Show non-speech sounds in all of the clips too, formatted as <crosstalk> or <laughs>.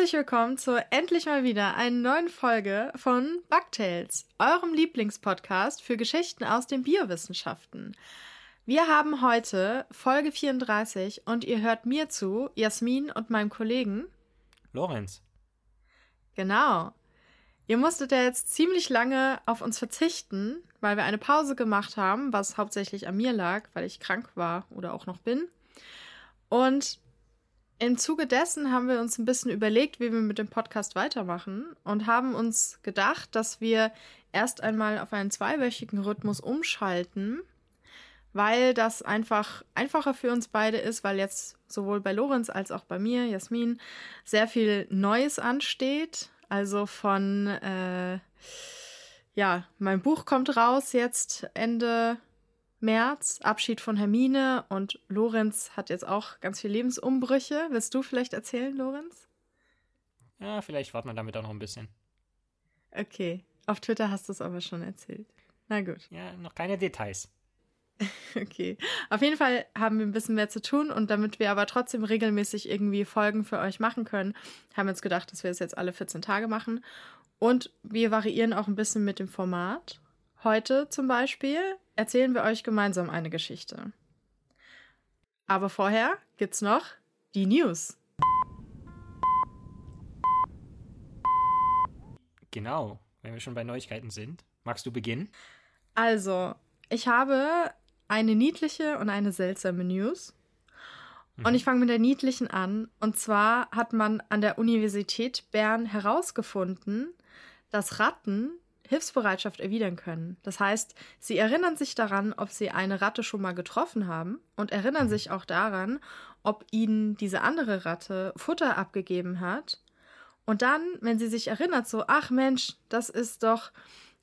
Herzlich willkommen zur endlich mal wieder einen neuen Folge von Bugtails, eurem Lieblingspodcast für Geschichten aus den Biowissenschaften. Wir haben heute Folge 34 und ihr hört mir zu, Jasmin und meinem Kollegen Lorenz. Genau. Ihr musstet ja jetzt ziemlich lange auf uns verzichten, weil wir eine Pause gemacht haben, was hauptsächlich an mir lag, weil ich krank war oder auch noch bin. Und im Zuge dessen haben wir uns ein bisschen überlegt, wie wir mit dem Podcast weitermachen und haben uns gedacht, dass wir erst einmal auf einen zweiwöchigen Rhythmus umschalten, weil das einfach einfacher für uns beide ist, weil jetzt sowohl bei Lorenz als auch bei mir, Jasmin, sehr viel Neues ansteht. Also von, äh, ja, mein Buch kommt raus jetzt Ende März, Abschied von Hermine und Lorenz hat jetzt auch ganz viele Lebensumbrüche. Willst du vielleicht erzählen, Lorenz? Ja, vielleicht warten wir damit auch noch ein bisschen. Okay, auf Twitter hast du es aber schon erzählt. Na gut. Ja, noch keine Details. <laughs> Okay. Auf jeden Fall haben wir ein bisschen mehr zu tun und damit wir aber trotzdem regelmäßig irgendwie Folgen für euch machen können, haben wir uns gedacht, dass wir es jetzt alle 14 Tage machen. Und wir variieren auch ein bisschen mit dem Format. Heute zum Beispiel erzählen wir euch gemeinsam eine Geschichte. Aber vorher gibt's noch die News. Genau, wenn wir schon bei Neuigkeiten sind. Magst du beginnen? Also, ich habe eine niedliche und eine seltsame News. Und ich fange mit der niedlichen an. Und zwar hat man an der Universität Bern herausgefunden, dass Ratten Hilfsbereitschaft erwidern können. Das heißt, sie erinnern sich daran, ob sie eine Ratte schon mal getroffen haben und erinnern sich auch daran, ob ihnen diese andere Ratte Futter abgegeben hat. Und dann, wenn sie sich erinnert, so, ach Mensch, das ist doch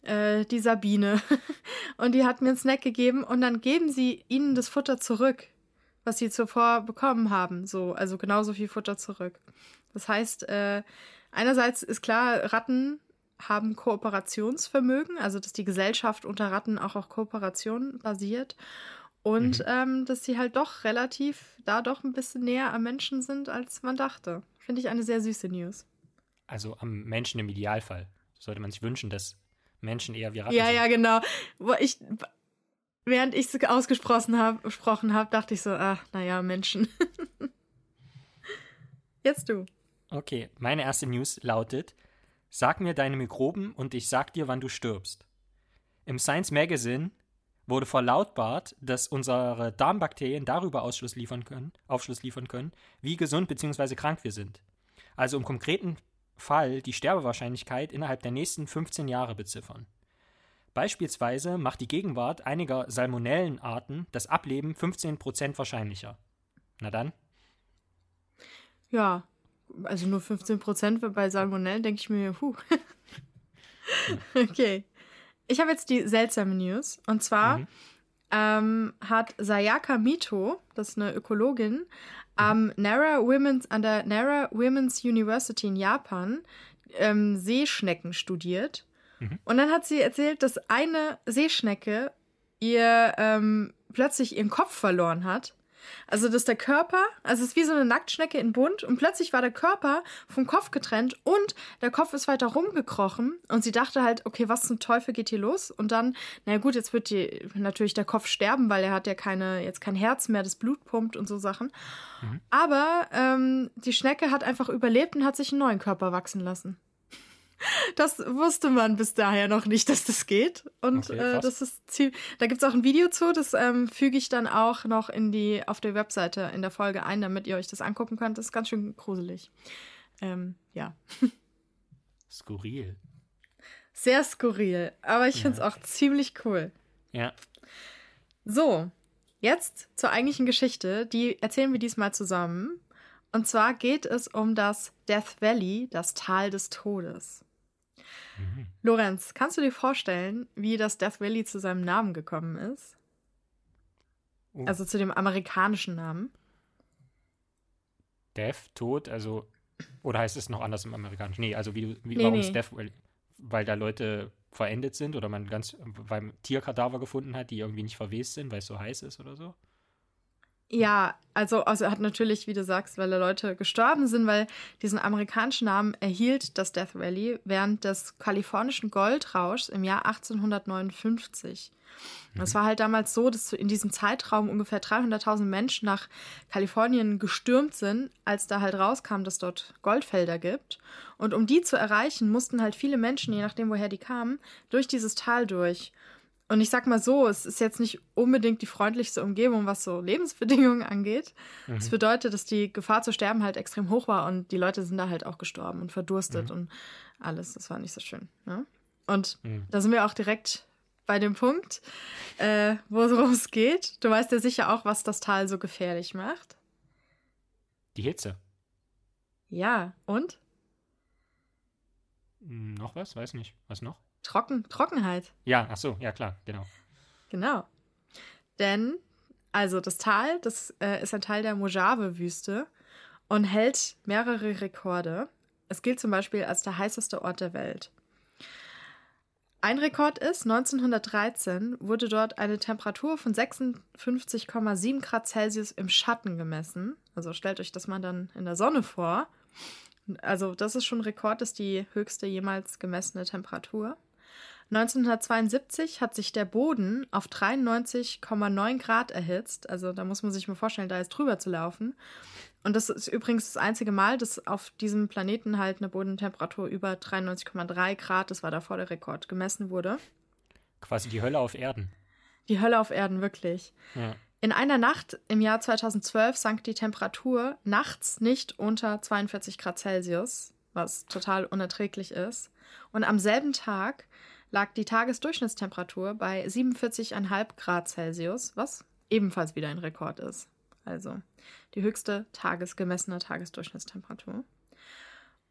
äh, die Sabine <laughs> und die hat mir einen Snack gegeben und dann geben sie ihnen das Futter zurück, was sie zuvor bekommen haben. So, also genauso viel Futter zurück. Das heißt, äh, einerseits ist klar, Ratten haben Kooperationsvermögen, also dass die Gesellschaft unter Ratten auch auf Kooperation basiert und mhm. ähm, dass sie halt doch relativ da doch ein bisschen näher am Menschen sind, als man dachte. Finde ich eine sehr süße News. Also am Menschen im Idealfall. Sollte man sich wünschen, dass Menschen eher wie Ratten Ja, sind. ja, genau. Wo ich, während ich es ausgesprochen habe, habe, dachte ich so, ach, naja, Menschen. <laughs> Jetzt du. Okay, meine erste News lautet, Sag mir deine Mikroben und ich sag dir, wann du stirbst. Im Science Magazine wurde verlautbart, dass unsere Darmbakterien darüber Ausschluss liefern können, Aufschluss liefern können, wie gesund bzw. krank wir sind. Also im konkreten Fall die Sterbewahrscheinlichkeit innerhalb der nächsten 15 Jahre beziffern. Beispielsweise macht die Gegenwart einiger Salmonellenarten das Ableben 15% wahrscheinlicher. Na dann? Ja, also nur 15 Prozent bei Salmonellen, denke ich mir, puh. <laughs> okay. Ich habe jetzt die seltsame News. Und zwar mhm. ähm, hat Sayaka Mito, das ist eine Ökologin, am Nara Women's, an der Nara Women's University in Japan ähm, Seeschnecken studiert. Mhm. Und dann hat sie erzählt, dass eine Seeschnecke ihr ähm, plötzlich ihren Kopf verloren hat also, dass der Körper, also es ist wie so eine Nacktschnecke in bunt und plötzlich war der Körper vom Kopf getrennt und der Kopf ist weiter rumgekrochen und sie dachte halt, okay, was zum Teufel geht hier los? Und dann, na gut, jetzt wird die, natürlich der Kopf sterben, weil er hat ja keine, jetzt kein Herz mehr, das Blut pumpt und so Sachen. Mhm. Aber ähm, die Schnecke hat einfach überlebt und hat sich einen neuen Körper wachsen lassen. Das wusste man bis daher noch nicht, dass das geht. Und okay, äh, das ist ziemlich. Da gibt's auch ein Video zu, das ähm, füge ich dann auch noch in die auf der Webseite in der Folge ein, damit ihr euch das angucken könnt. Das ist ganz schön gruselig. Ähm, ja. <laughs> Skurril. Sehr skurril, aber ich finde es auch ziemlich cool. Ja. So, jetzt zur eigentlichen Geschichte. Die erzählen wir diesmal zusammen. Und zwar geht es um das Death Valley, das Tal des Todes. Mhm. Lorenz, kannst du dir vorstellen, wie das Death Valley zu seinem Namen gekommen ist? Oh. Also zu dem amerikanischen Namen? Death, Tod, also. Oder heißt es noch anders im Amerikanischen? Nee, also wie, wie nee, warum nee. ist Death Valley? Weil da Leute verendet sind oder man ganz beim Tierkadaver gefunden hat, die irgendwie nicht verwest sind, weil es so heiß ist oder so? Ja, also, also hat natürlich, wie du sagst, weil da Leute gestorben sind, weil diesen amerikanischen Namen erhielt das Death Valley während des kalifornischen Goldrauschs im Jahr 1859. Mhm. Es war halt damals so, dass in diesem Zeitraum ungefähr 300.000 Menschen nach Kalifornien gestürmt sind, als da halt rauskam, dass dort Goldfelder gibt. Und um die zu erreichen, mussten halt viele Menschen, je nachdem woher die kamen, durch dieses Tal durch. Und ich sag mal so, es ist jetzt nicht unbedingt die freundlichste Umgebung, was so Lebensbedingungen angeht. Mhm. Das bedeutet, dass die Gefahr zu sterben halt extrem hoch war und die Leute sind da halt auch gestorben und verdurstet mhm. und alles. Das war nicht so schön. Ne? Und mhm. da sind wir auch direkt bei dem Punkt, äh, worum es geht. Du weißt ja sicher auch, was das Tal so gefährlich macht. Die Hitze. Ja, und? Hm, noch was? Weiß nicht. Was noch? Trocken, Trockenheit. Ja, ach so, ja klar, genau. Genau. Denn, also das Tal, das äh, ist ein Teil der Mojave-Wüste und hält mehrere Rekorde. Es gilt zum Beispiel als der heißeste Ort der Welt. Ein Rekord ist, 1913 wurde dort eine Temperatur von 56,7 Grad Celsius im Schatten gemessen. Also stellt euch das mal dann in der Sonne vor. Also das ist schon ein Rekord, das ist die höchste jemals gemessene Temperatur. 1972 hat sich der Boden auf 93,9 Grad erhitzt. Also da muss man sich mal vorstellen, da ist drüber zu laufen. Und das ist übrigens das einzige Mal, dass auf diesem Planeten halt eine Bodentemperatur über 93,3 Grad, das war davor der Rekord, gemessen wurde. Quasi die Hölle auf Erden. Die Hölle auf Erden, wirklich. Ja. In einer Nacht im Jahr 2012 sank die Temperatur nachts nicht unter 42 Grad Celsius, was total unerträglich ist. Und am selben Tag lag die Tagesdurchschnittstemperatur bei 47,5 Grad Celsius, was ebenfalls wieder ein Rekord ist. Also die höchste tagesgemessene Tagesdurchschnittstemperatur.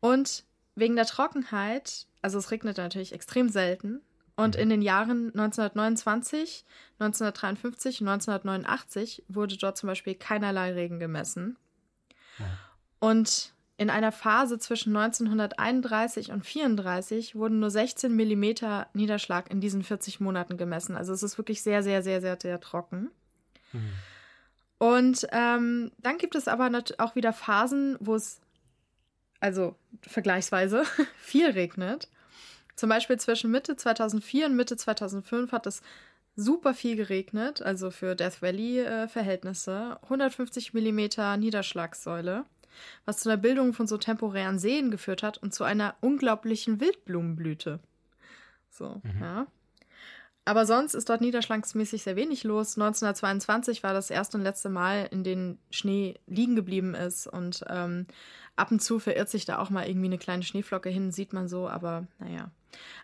Und wegen der Trockenheit, also es regnet natürlich extrem selten, und mhm. in den Jahren 1929, 1953 und 1989 wurde dort zum Beispiel keinerlei Regen gemessen. Ja. Und in einer Phase zwischen 1931 und 1934 wurden nur 16 Millimeter Niederschlag in diesen 40 Monaten gemessen. Also es ist wirklich sehr, sehr, sehr, sehr, sehr trocken. Mhm. Und ähm, dann gibt es aber auch wieder Phasen, wo es, also vergleichsweise, <laughs> viel regnet. Zum Beispiel zwischen Mitte 2004 und Mitte 2005 hat es super viel geregnet, also für Death Valley-Verhältnisse. Äh, 150 Millimeter Niederschlagssäule was zu der Bildung von so temporären Seen geführt hat und zu einer unglaublichen Wildblumenblüte. So, mhm. ja. Aber sonst ist dort niederschlagsmäßig sehr wenig los. 1922 war das erste und letzte Mal, in dem Schnee liegen geblieben ist. Und ähm, ab und zu verirrt sich da auch mal irgendwie eine kleine Schneeflocke hin, sieht man so, aber naja.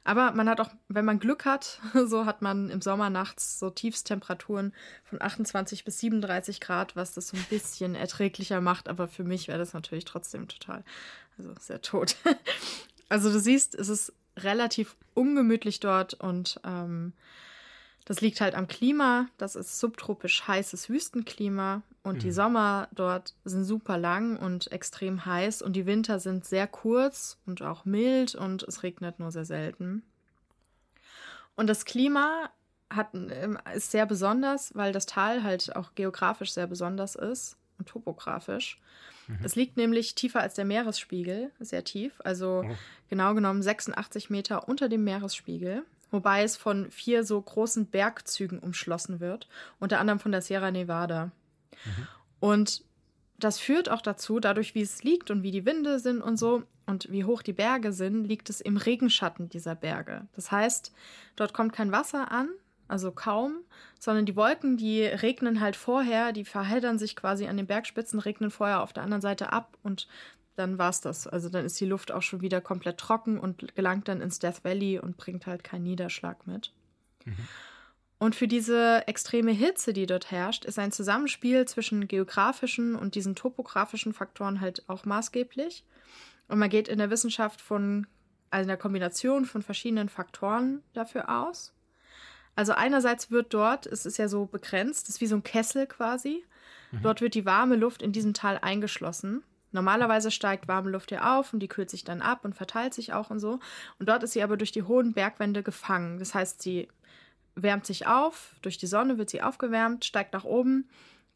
Aber man hat auch, wenn man Glück hat, <laughs> so hat man im Sommer nachts so Tiefstemperaturen von 28 bis 37 Grad, was das so ein bisschen erträglicher macht. Aber für mich wäre das natürlich trotzdem total, also sehr tot. <laughs> Also du siehst, es ist relativ ungemütlich dort und ähm, das liegt halt am Klima. Das ist subtropisch heißes Wüstenklima und mhm. die Sommer dort sind super lang und extrem heiß und die Winter sind sehr kurz und auch mild und es regnet nur sehr selten. Und das Klima hat, ähm, ist sehr besonders, weil das Tal halt auch geografisch sehr besonders ist und topografisch. Mhm. Es liegt nämlich tiefer als der Meeresspiegel, sehr tief, also oh. genau genommen 86 Meter unter dem Meeresspiegel wobei es von vier so großen Bergzügen umschlossen wird, unter anderem von der Sierra Nevada. Mhm. Und das führt auch dazu, dadurch wie es liegt und wie die Winde sind und so und wie hoch die Berge sind, liegt es im Regenschatten dieser Berge. Das heißt, dort kommt kein Wasser an, also kaum, sondern die Wolken, die regnen halt vorher, die verheddern sich quasi an den Bergspitzen, regnen vorher auf der anderen Seite ab und dann war es das. Also dann ist die Luft auch schon wieder komplett trocken und gelangt dann ins Death Valley und bringt halt keinen Niederschlag mit. Mhm. Und für diese extreme Hitze, die dort herrscht, ist ein Zusammenspiel zwischen geografischen und diesen topografischen Faktoren halt auch maßgeblich. Und man geht in der Wissenschaft von also einer Kombination von verschiedenen Faktoren dafür aus. Also einerseits wird dort, es ist ja so begrenzt, es ist wie so ein Kessel quasi. Mhm. Dort wird die warme Luft in diesem Tal eingeschlossen. Normalerweise steigt warme Luft ja auf und die kühlt sich dann ab und verteilt sich auch und so. Und dort ist sie aber durch die hohen Bergwände gefangen. Das heißt, sie wärmt sich auf, durch die Sonne wird sie aufgewärmt, steigt nach oben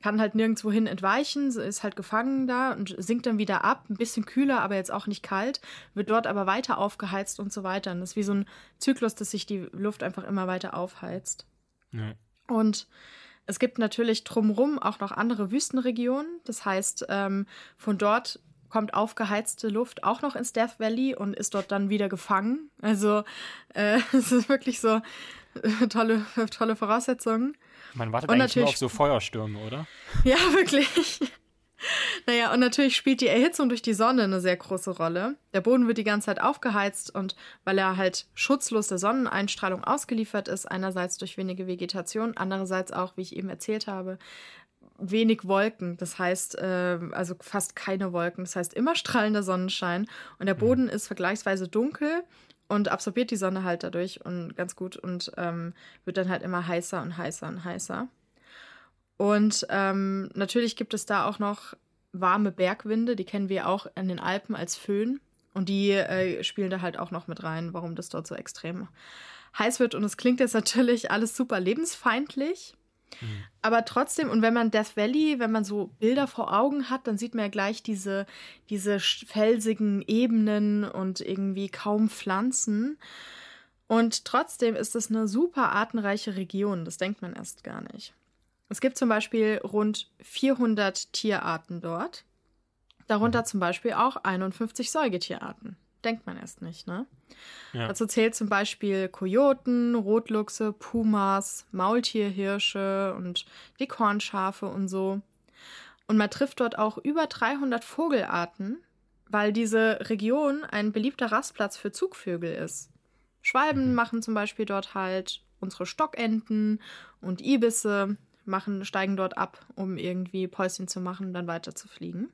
kann halt nirgendwo hin entweichen, ist halt gefangen da und sinkt dann wieder ab, ein bisschen kühler, aber jetzt auch nicht kalt, wird dort aber weiter aufgeheizt und so weiter. Und das ist wie so ein Zyklus, dass sich die Luft einfach immer weiter aufheizt. Ja. Und es gibt natürlich drumherum auch noch andere Wüstenregionen. Das heißt, ähm, von dort kommt aufgeheizte Luft auch noch ins Death Valley und ist dort dann wieder gefangen. Also äh, <laughs> es ist wirklich so äh, tolle, tolle Voraussetzungen. Man wartet und eigentlich nur auf so Feuerstürme, oder? <laughs> Ja, wirklich. Naja, und natürlich spielt die Erhitzung durch die Sonne eine sehr große Rolle. Der Boden wird die ganze Zeit aufgeheizt und weil er halt schutzlos der Sonneneinstrahlung ausgeliefert ist, einerseits durch wenige Vegetation, andererseits auch, wie ich eben erzählt habe, wenig Wolken. Das heißt, äh, also fast keine Wolken. Das heißt, immer strahlender Sonnenschein und der mhm. Boden ist vergleichsweise dunkel und absorbiert die Sonne halt dadurch und ganz gut und ähm, wird dann halt immer heißer und heißer und heißer. Und ähm, natürlich gibt es da auch noch warme Bergwinde, die kennen wir auch in den Alpen als Föhn. Und die äh, spielen da halt auch noch mit rein, warum das dort so extrem heiß wird. Und es klingt jetzt natürlich alles super lebensfeindlich. Mhm. Aber trotzdem, und wenn man Death Valley, wenn man so Bilder vor Augen hat, dann sieht man ja gleich diese, diese felsigen Ebenen und irgendwie kaum Pflanzen. Und trotzdem ist es eine super artenreiche Region. Das denkt man erst gar nicht. Es gibt zum Beispiel rund 400 Tierarten dort. Darunter mhm. zum Beispiel auch 51 Säugetierarten. Denkt man erst nicht, ne? Ja. Dazu zählt zum Beispiel Kojoten, Rotluchse, Pumas, Maultierhirsche und die Kornschafe und so. Und man trifft dort auch über 300 Vogelarten, weil diese Region ein beliebter Rastplatz für Zugvögel ist. Schwalben mhm. machen zum Beispiel dort halt unsere Stockenten und Ibisse machen, steigen dort ab, um irgendwie Päuschen zu machen und dann weiter zu fliegen.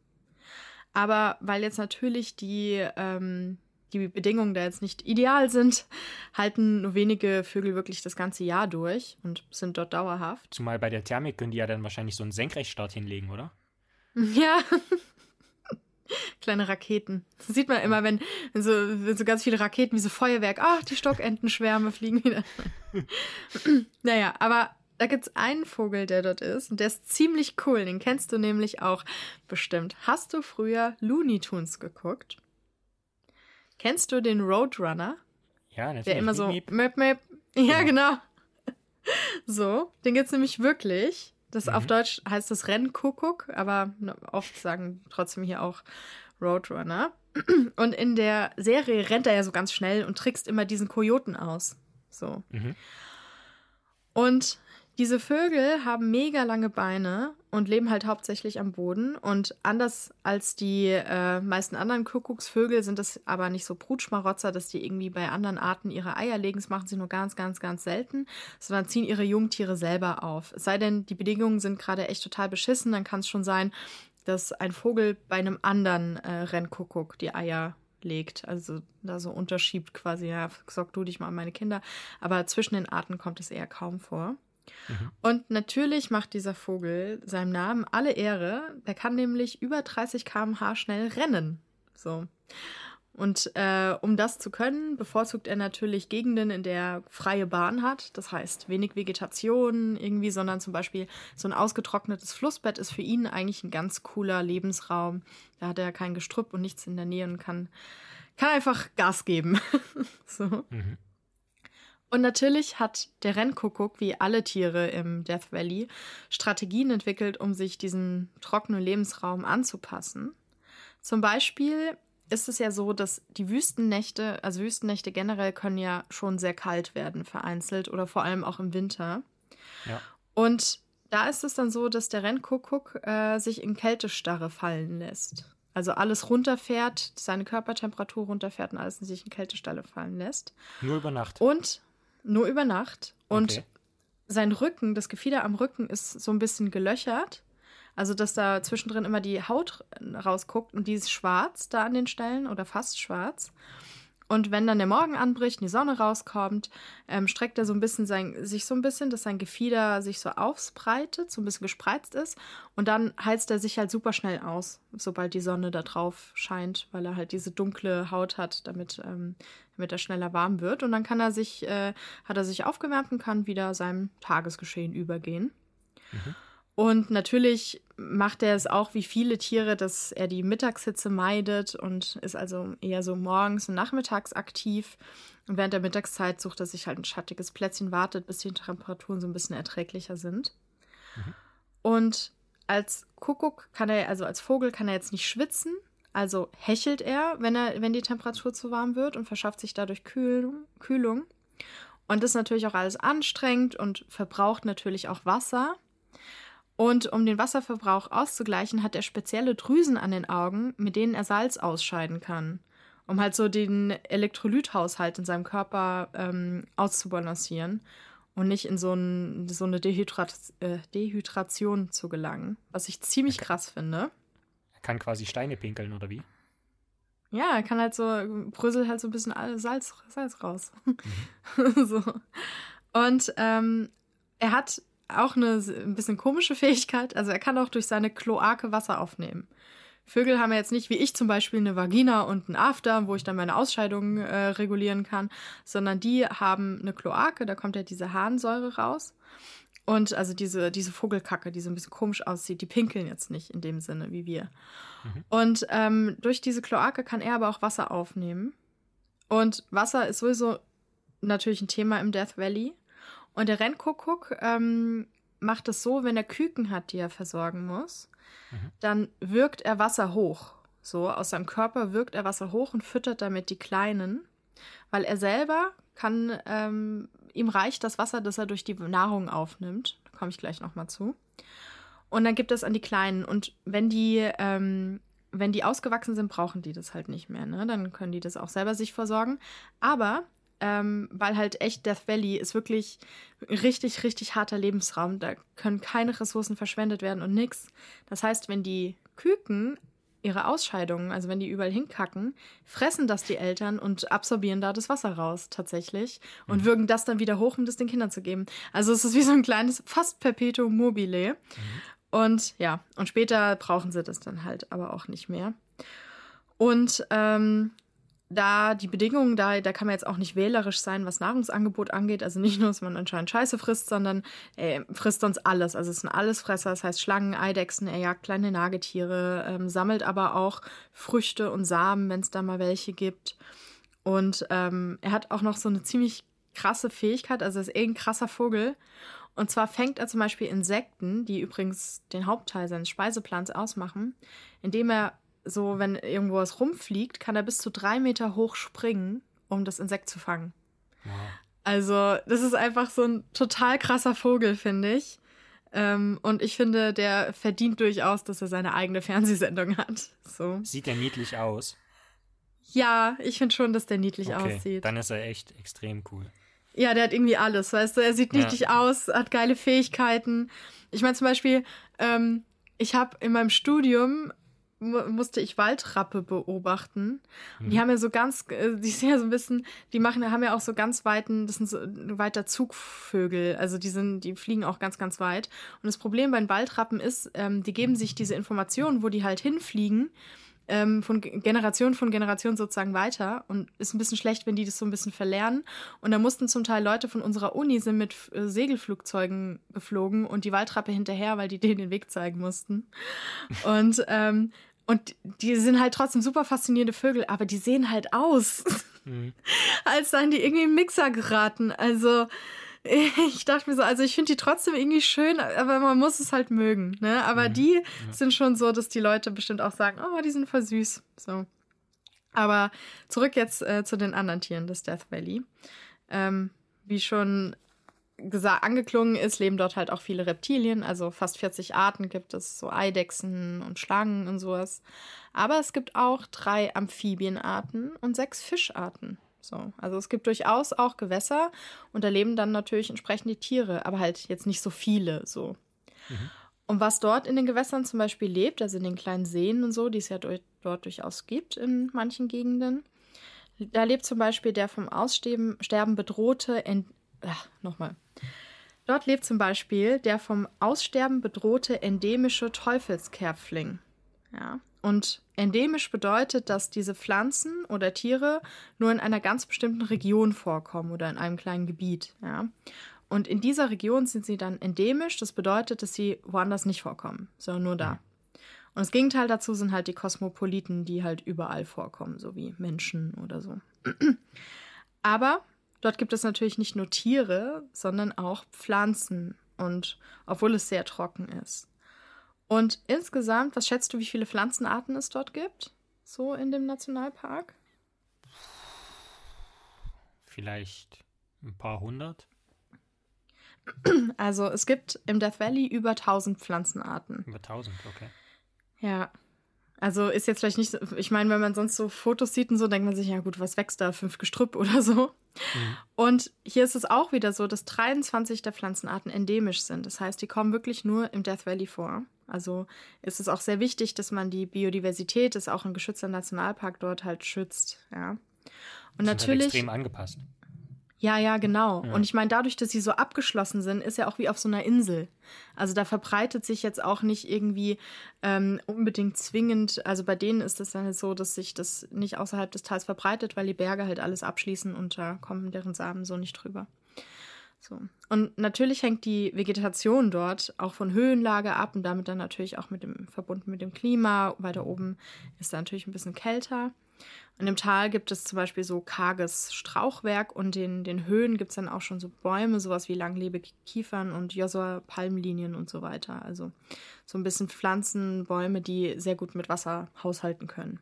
Aber weil jetzt natürlich die, ähm, die Bedingungen da jetzt nicht ideal sind, <laughs> halten nur wenige Vögel wirklich das ganze Jahr durch und sind dort dauerhaft. Zumal bei der Thermik können die ja dann wahrscheinlich so einen Senkrechtstart hinlegen, oder? <laughs> Ja. <laughs> Kleine Raketen. Das sieht man immer, wenn, wenn, so, wenn so ganz viele Raketen wie so Feuerwerk, ach, die Stockentenschwärme fliegen wieder. naja, aber da gibt es einen Vogel, der dort ist und der ist ziemlich cool. Den kennst du nämlich auch bestimmt. Hast du früher Looney Tunes geguckt? Kennst du den Roadrunner? Ja, natürlich. Der immer so Möp, Möp. Ja, ja, genau. <laughs> So, den gibt es nämlich wirklich. Das mhm. auf Deutsch heißt das Rennkuckuck, aber oft sagen trotzdem hier auch Roadrunner. <clears throat> Und in der Serie rennt er ja so ganz schnell und trickst immer diesen Kojoten aus. So. Mhm. Und diese Vögel haben mega lange Beine und leben halt hauptsächlich am Boden. Und anders als die äh, meisten anderen Kuckucksvögel sind das aber nicht so Brutschmarotzer, dass die irgendwie bei anderen Arten ihre Eier legen. Das machen sie nur ganz, ganz, ganz selten, sondern ziehen ihre Jungtiere selber auf. Es sei denn, die Bedingungen sind gerade echt total beschissen, dann kann es schon sein, dass ein Vogel bei einem anderen äh, Rennkuckuck die Eier legt. Also da so unterschiebt quasi, ja, sorg du dich mal an meine Kinder. Aber zwischen den Arten kommt es eher kaum vor. Mhm. Und natürlich macht dieser Vogel seinem Namen alle Ehre. Der kann nämlich über 30 km/h schnell rennen. So. Und äh, um das zu können, bevorzugt er natürlich Gegenden, in der er freie Bahn hat. Das heißt, wenig Vegetation irgendwie, sondern zum Beispiel so ein ausgetrocknetes Flussbett ist für ihn eigentlich ein ganz cooler Lebensraum. Da hat er kein Gestrüpp und nichts in der Nähe und kann, kann einfach Gas geben. <laughs> so. Mhm. Und natürlich hat der Rennkuckuck, wie alle Tiere im Death Valley, Strategien entwickelt, um sich diesem trockenen Lebensraum anzupassen. Zum Beispiel ist es ja so, dass die Wüstennächte, also Wüstennächte generell können ja schon sehr kalt werden, vereinzelt oder vor allem auch im Winter. Ja. Und da ist es dann so, dass der Rennkuckuck äh, sich in Kältestarre fallen lässt. Also alles runterfährt, seine Körpertemperatur runterfährt und alles in sich in Kältestarre fallen lässt. Nur über Nacht. Und nur über Nacht. Und okay. sein Rücken, das Gefieder am Rücken ist so ein bisschen gelöchert. Also, dass da zwischendrin immer die Haut rausguckt und die ist schwarz da an den Stellen oder fast schwarz. Und wenn dann der Morgen anbricht und die Sonne rauskommt, ähm, streckt er so ein bisschen sein, sich so ein bisschen, dass sein Gefieder sich so ausbreitet, so ein bisschen gespreizt ist. Und dann heizt er sich halt super schnell aus, sobald die Sonne da drauf scheint, weil er halt diese dunkle Haut hat, damit, ähm, damit er schneller warm wird. Und dann kann er sich, äh, hat er sich aufgewärmt und kann wieder seinem Tagesgeschehen übergehen. Mhm. Und natürlich macht er es auch wie viele Tiere, dass er die Mittagshitze meidet und ist also eher so morgens und nachmittags aktiv. Und während der Mittagszeit sucht er sich halt ein schattiges Plätzchen, wartet, bis die Temperaturen so ein bisschen erträglicher sind. Mhm. Und als Kuckuck kann er, also als Vogel kann er jetzt nicht schwitzen, also hechelt er, wenn er, wenn die Temperatur zu warm wird und verschafft sich dadurch Kühlung. Und das ist natürlich auch alles anstrengend und verbraucht natürlich auch Wasser. Und um den Wasserverbrauch auszugleichen, hat er spezielle Drüsen an den Augen, mit denen er Salz ausscheiden kann, um halt so den Elektrolythaushalt in seinem Körper ähm, auszubalancieren und nicht in so, ein, so eine Dehydrat äh, Dehydration zu gelangen, was ich ziemlich okay. krass finde. Er kann quasi Steine pinkeln, oder wie? Ja, er kann halt so, bröselt halt so ein bisschen Salz, Salz raus. Mhm. <laughs> so. Und ähm, er hat auch eine ein bisschen komische <laughs> Fähigkeit. Also er kann auch durch seine Kloake Wasser aufnehmen. Vögel haben ja jetzt nicht wie ich zum Beispiel eine Vagina und einen After, wo ich dann meine Ausscheidungen äh, regulieren kann, sondern die haben eine Kloake, da kommt ja diese Harnsäure raus. Und also diese, diese Vogelkacke, die so ein bisschen komisch aussieht, die pinkeln jetzt nicht in dem Sinne wie wir. Mhm. Und ähm, durch diese Kloake kann er aber auch Wasser aufnehmen. Und Wasser ist sowieso natürlich ein Thema im Death Valley. Und der Rennkuckuck ähm, macht es so, wenn er Küken hat, die er versorgen muss, mhm. dann wirkt er Wasser hoch. So, aus seinem Körper wirkt er Wasser hoch und füttert damit die Kleinen, weil er selber kann, ähm, ihm reicht das Wasser, das er durch die Nahrung aufnimmt. Da komme ich gleich nochmal zu. Und dann gibt es an die Kleinen. Und wenn die, ähm, wenn die ausgewachsen sind, brauchen die das halt nicht mehr. Ne? Dann können die das auch selber sich versorgen. Aber ähm, weil halt echt Death Valley ist wirklich richtig, richtig harter Lebensraum. Da können keine Ressourcen verschwendet werden und nix. Das heißt, wenn die Küken ihre Ausscheidungen, also wenn die überall hinkacken, fressen das die Eltern und absorbieren da das Wasser raus tatsächlich und mhm. würgen das dann wieder hoch, um das den Kindern zu geben. Also es ist wie so ein kleines, fast Perpetuum mobile. Mhm. Und ja, und später brauchen sie das dann halt aber auch nicht mehr. Und ähm, da die Bedingungen, da, da kann man jetzt auch nicht wählerisch sein, was Nahrungsangebot angeht. Also nicht nur, dass man anscheinend Scheiße frisst, sondern er frisst sonst alles. Also es sind Allesfresser, das heißt Schlangen, Eidechsen, er jagt kleine Nagetiere, ähm, sammelt aber auch Früchte und Samen, wenn es da mal welche gibt. Und ähm, er hat auch noch so eine ziemlich krasse Fähigkeit, also ist eh ein krasser Vogel. Und zwar fängt er zum Beispiel Insekten, die übrigens den Hauptteil seines Speiseplans ausmachen, indem er so, wenn irgendwo was rumfliegt, kann er bis zu drei Meter hoch springen, um das Insekt zu fangen. Wow. Also, das ist einfach so ein total krasser Vogel, finde ich. Ähm, und ich finde, der verdient durchaus, dass er seine eigene Fernsehsendung hat. So. Sieht er niedlich aus? Ja, ich finde schon, dass der niedlich okay, aussieht. Dann ist er echt extrem cool. Ja, der hat irgendwie alles, weißt du? Er sieht niedlich ja. aus, hat geile Fähigkeiten. Ich meine zum Beispiel, ähm, ich habe in meinem Studium musste ich Waldrappe beobachten. Und die mhm. haben ja so ganz, äh, die sind ja so ein bisschen, die machen, haben ja auch so ganz weiten, das sind so weiter Zugvögel. Also die sind, die fliegen auch ganz, ganz weit. Und das Problem bei den Waldrappen ist, ähm, die geben sich diese Informationen, wo die halt hinfliegen, ähm, von Generation von Generation sozusagen weiter und ist ein bisschen schlecht, wenn die das so ein bisschen verlernen. Und da mussten zum Teil Leute von unserer Uni sind mit äh, Segelflugzeugen geflogen und die Waldrappe hinterher, weil die denen den Weg zeigen mussten. Und ähm, und die sind halt trotzdem super faszinierende Vögel, aber die sehen halt aus, mhm. <laughs> als seien die irgendwie im Mixer geraten. Also <laughs> ich dachte mir so, also ich finde die trotzdem irgendwie schön, aber man muss es halt mögen. Ne? Aber mhm. die ja. sind schon so, dass die Leute bestimmt auch sagen, oh, die sind voll süß. So. Aber zurück jetzt äh, zu den anderen Tieren des Death Valley. Ähm, wie schon gesagt, angeklungen ist, leben dort halt auch viele Reptilien. Also fast 40 Arten gibt es, so Eidechsen und Schlangen und sowas. Aber es gibt auch drei Amphibienarten und sechs Fischarten. So, also es gibt durchaus auch Gewässer und da leben dann natürlich entsprechend die Tiere, aber halt jetzt nicht so viele so. Mhm. Und was dort in den Gewässern zum Beispiel lebt, also in den kleinen Seen und so, die es ja dort durchaus gibt in manchen Gegenden, da lebt zum Beispiel der vom Aussterben bedrohte ach, nochmal. Dort lebt zum Beispiel der vom Aussterben bedrohte endemische Teufelskerpfling. Ja. Und endemisch bedeutet, dass diese Pflanzen oder Tiere nur in einer ganz bestimmten Region vorkommen oder in einem kleinen Gebiet. Ja. Und in dieser Region sind sie dann endemisch. Das bedeutet, dass sie woanders nicht vorkommen, sondern nur da. Und das Gegenteil dazu sind halt die Kosmopoliten, die halt überall vorkommen, so wie Menschen oder so. <clears throat> Aber dort gibt es natürlich nicht nur Tiere, sondern auch Pflanzen. Und obwohl es sehr trocken ist. Und insgesamt, was schätzt du, wie viele Pflanzenarten es dort gibt? So in dem Nationalpark? Vielleicht ein paar hundert. Also es gibt im Death Valley über 1000 Pflanzenarten. Über 1000, okay. Ja. Also ist jetzt vielleicht nicht, so, ich meine, wenn man sonst so Fotos sieht und so, denkt man sich, ja gut, was wächst da? Fünf Gestrüpp oder so. Mhm. Und hier ist es auch wieder so, dass 23 der Pflanzenarten endemisch sind. Das heißt, die kommen wirklich nur im Death Valley vor. Also ist es auch sehr wichtig, dass man die Biodiversität, das ist auch ein geschützter Nationalpark dort halt schützt, ja. Und halt natürlich. extrem angepasst. Ja, ja, genau. Ja. Und ich meine, dadurch, dass sie so abgeschlossen sind, ist ja auch wie auf so einer Insel. Also da verbreitet sich jetzt auch nicht irgendwie ähm, unbedingt zwingend, also bei denen ist es dann halt so, dass sich das nicht außerhalb des Tals verbreitet, weil die Berge halt alles abschließen und da kommen deren Samen so nicht drüber. So. Und natürlich hängt die Vegetation dort auch von Höhenlage ab und damit dann natürlich auch mit dem verbunden mit dem Klima. Weiter oben ist da natürlich ein bisschen kälter. Und im Tal gibt es zum Beispiel so karges Strauchwerk und in den Höhen gibt es dann auch schon so Bäume, sowas wie langlebige Kiefern und Josua Palmlinien und so weiter. Also so ein bisschen Pflanzen, Bäume, die sehr gut mit Wasser haushalten können.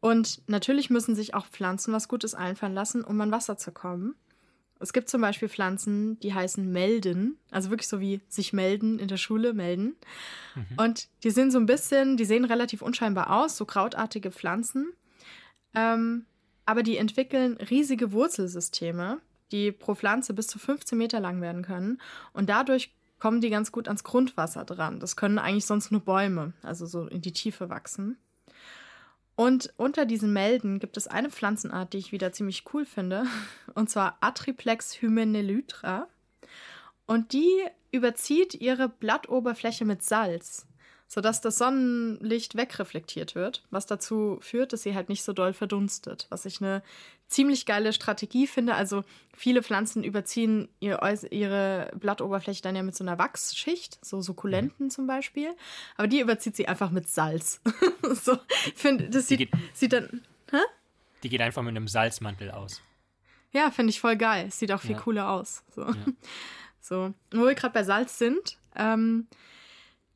Und natürlich müssen sich auch Pflanzen was Gutes einfallen lassen, um an Wasser zu kommen. Es gibt zum Beispiel Pflanzen, die heißen Melden, also wirklich so wie sich melden in der Schule, melden. Und die sind so ein bisschen, die sehen relativ unscheinbar aus, so krautartige Pflanzen. Ähm, aber die entwickeln riesige Wurzelsysteme, die pro Pflanze bis zu 15 Meter lang werden können. Und dadurch kommen die ganz gut ans Grundwasser dran. Das können eigentlich sonst nur Bäume, also so in die Tiefe wachsen. Und unter diesen Melden gibt es eine Pflanzenart, die ich wieder ziemlich cool finde, <laughs> und zwar Atriplex hymenelytra. Und die überzieht ihre Blattoberfläche mit Salz, sodass das Sonnenlicht wegreflektiert wird, was dazu führt, dass sie halt nicht so doll verdunstet, was ich eine ziemlich geile Strategie finde. Also viele Pflanzen überziehen ihr, ihre Blattoberfläche dann ja mit so einer Wachsschicht, so Sukkulenten zum Beispiel, aber die überzieht sie einfach mit Salz. <laughs> so, finde, das Die sieht, geht- sieht dann, Die geht einfach mit einem Salzmantel aus. ja, finde ich voll geil. Sieht auch viel Ja. cooler aus. So. <laughs> so. Wo wir gerade bei Salz sind, ähm,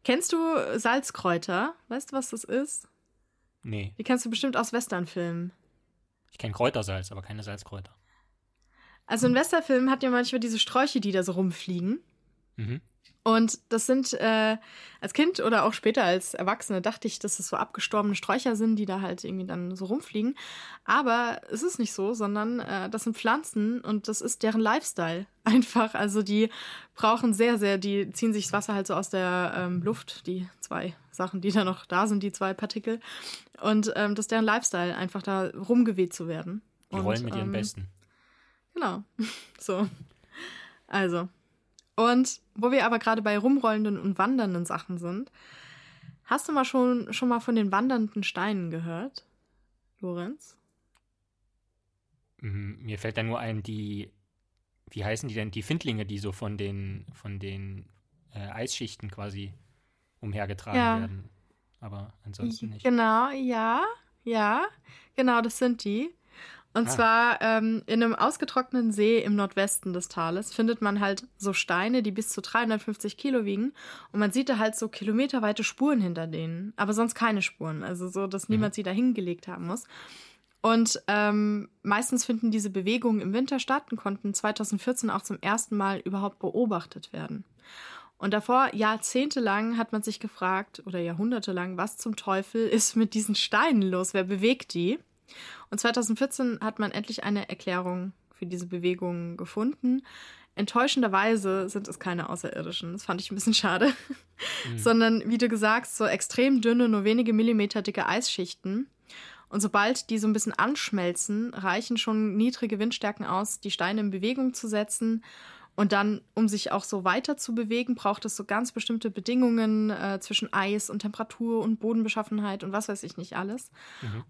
kennst du Salzkräuter? Weißt du, was das ist? Nee, Die kennst du bestimmt aus Westernfilmen. ich kenne Kräutersalz, aber keine Salzkräuter. Also in Westernfilmen hat ja manchmal diese Sträuche, die da so rumfliegen. Mhm. Und das sind, äh, als Kind oder auch später als Erwachsene dachte ich, dass es so abgestorbene Sträucher sind, die da halt irgendwie dann so rumfliegen. Aber es ist nicht so, sondern äh, das sind Pflanzen und das ist deren Lifestyle. <laughs> Einfach. Also die brauchen sehr, sehr, die ziehen sich das Wasser halt so aus der ähm, Luft, die zwei Sachen, die da noch da sind, die zwei Partikel. Und ähm, das ist deren Lifestyle, einfach da rumgeweht zu werden. Die und, rollen mit ihren ähm, Besten. Genau. <laughs> So. Also. Und wo wir aber gerade bei rumrollenden und wandernden Sachen sind, hast du mal schon, schon mal von den wandernden Steinen gehört, Lorenz? Mhm, Mir fällt da nur ein, die, wie heißen die denn, die Findlinge, die so von den, von den äh, Eisschichten quasi umhergetragen Ja. werden. Aber ansonsten nicht. Genau, ja, ja, genau, das sind die. Und Ah. zwar ähm, in einem ausgetrockneten See im Nordwesten des Tales findet man halt so Steine, die bis zu 350 Kilo wiegen. Und man sieht da halt so kilometerweite Spuren hinter denen, aber sonst keine Spuren. Also so, dass niemand sie da hingelegt haben muss. Und ähm, meistens finden diese Bewegungen im Winter statt und konnten 2014 auch zum ersten Mal überhaupt beobachtet werden. Und davor, jahrzehntelang, hat man sich gefragt, oder jahrhundertelang, was zum Teufel ist mit diesen Steinen los? Wer bewegt die? Und 2014 hat man endlich eine Erklärung für diese Bewegungen gefunden. Enttäuschenderweise sind es keine Außerirdischen. Das fand ich ein bisschen schade. Sondern, wie du gesagt, so extrem dünne, nur wenige Millimeter dicke Eisschichten. Und sobald die so ein bisschen anschmelzen, reichen schon niedrige Windstärken aus, die Steine in Bewegung zu setzen. Und dann, um sich auch so weiter zu bewegen, braucht es so ganz bestimmte Bedingungen äh, zwischen Eis und Temperatur und Bodenbeschaffenheit und was weiß ich nicht alles.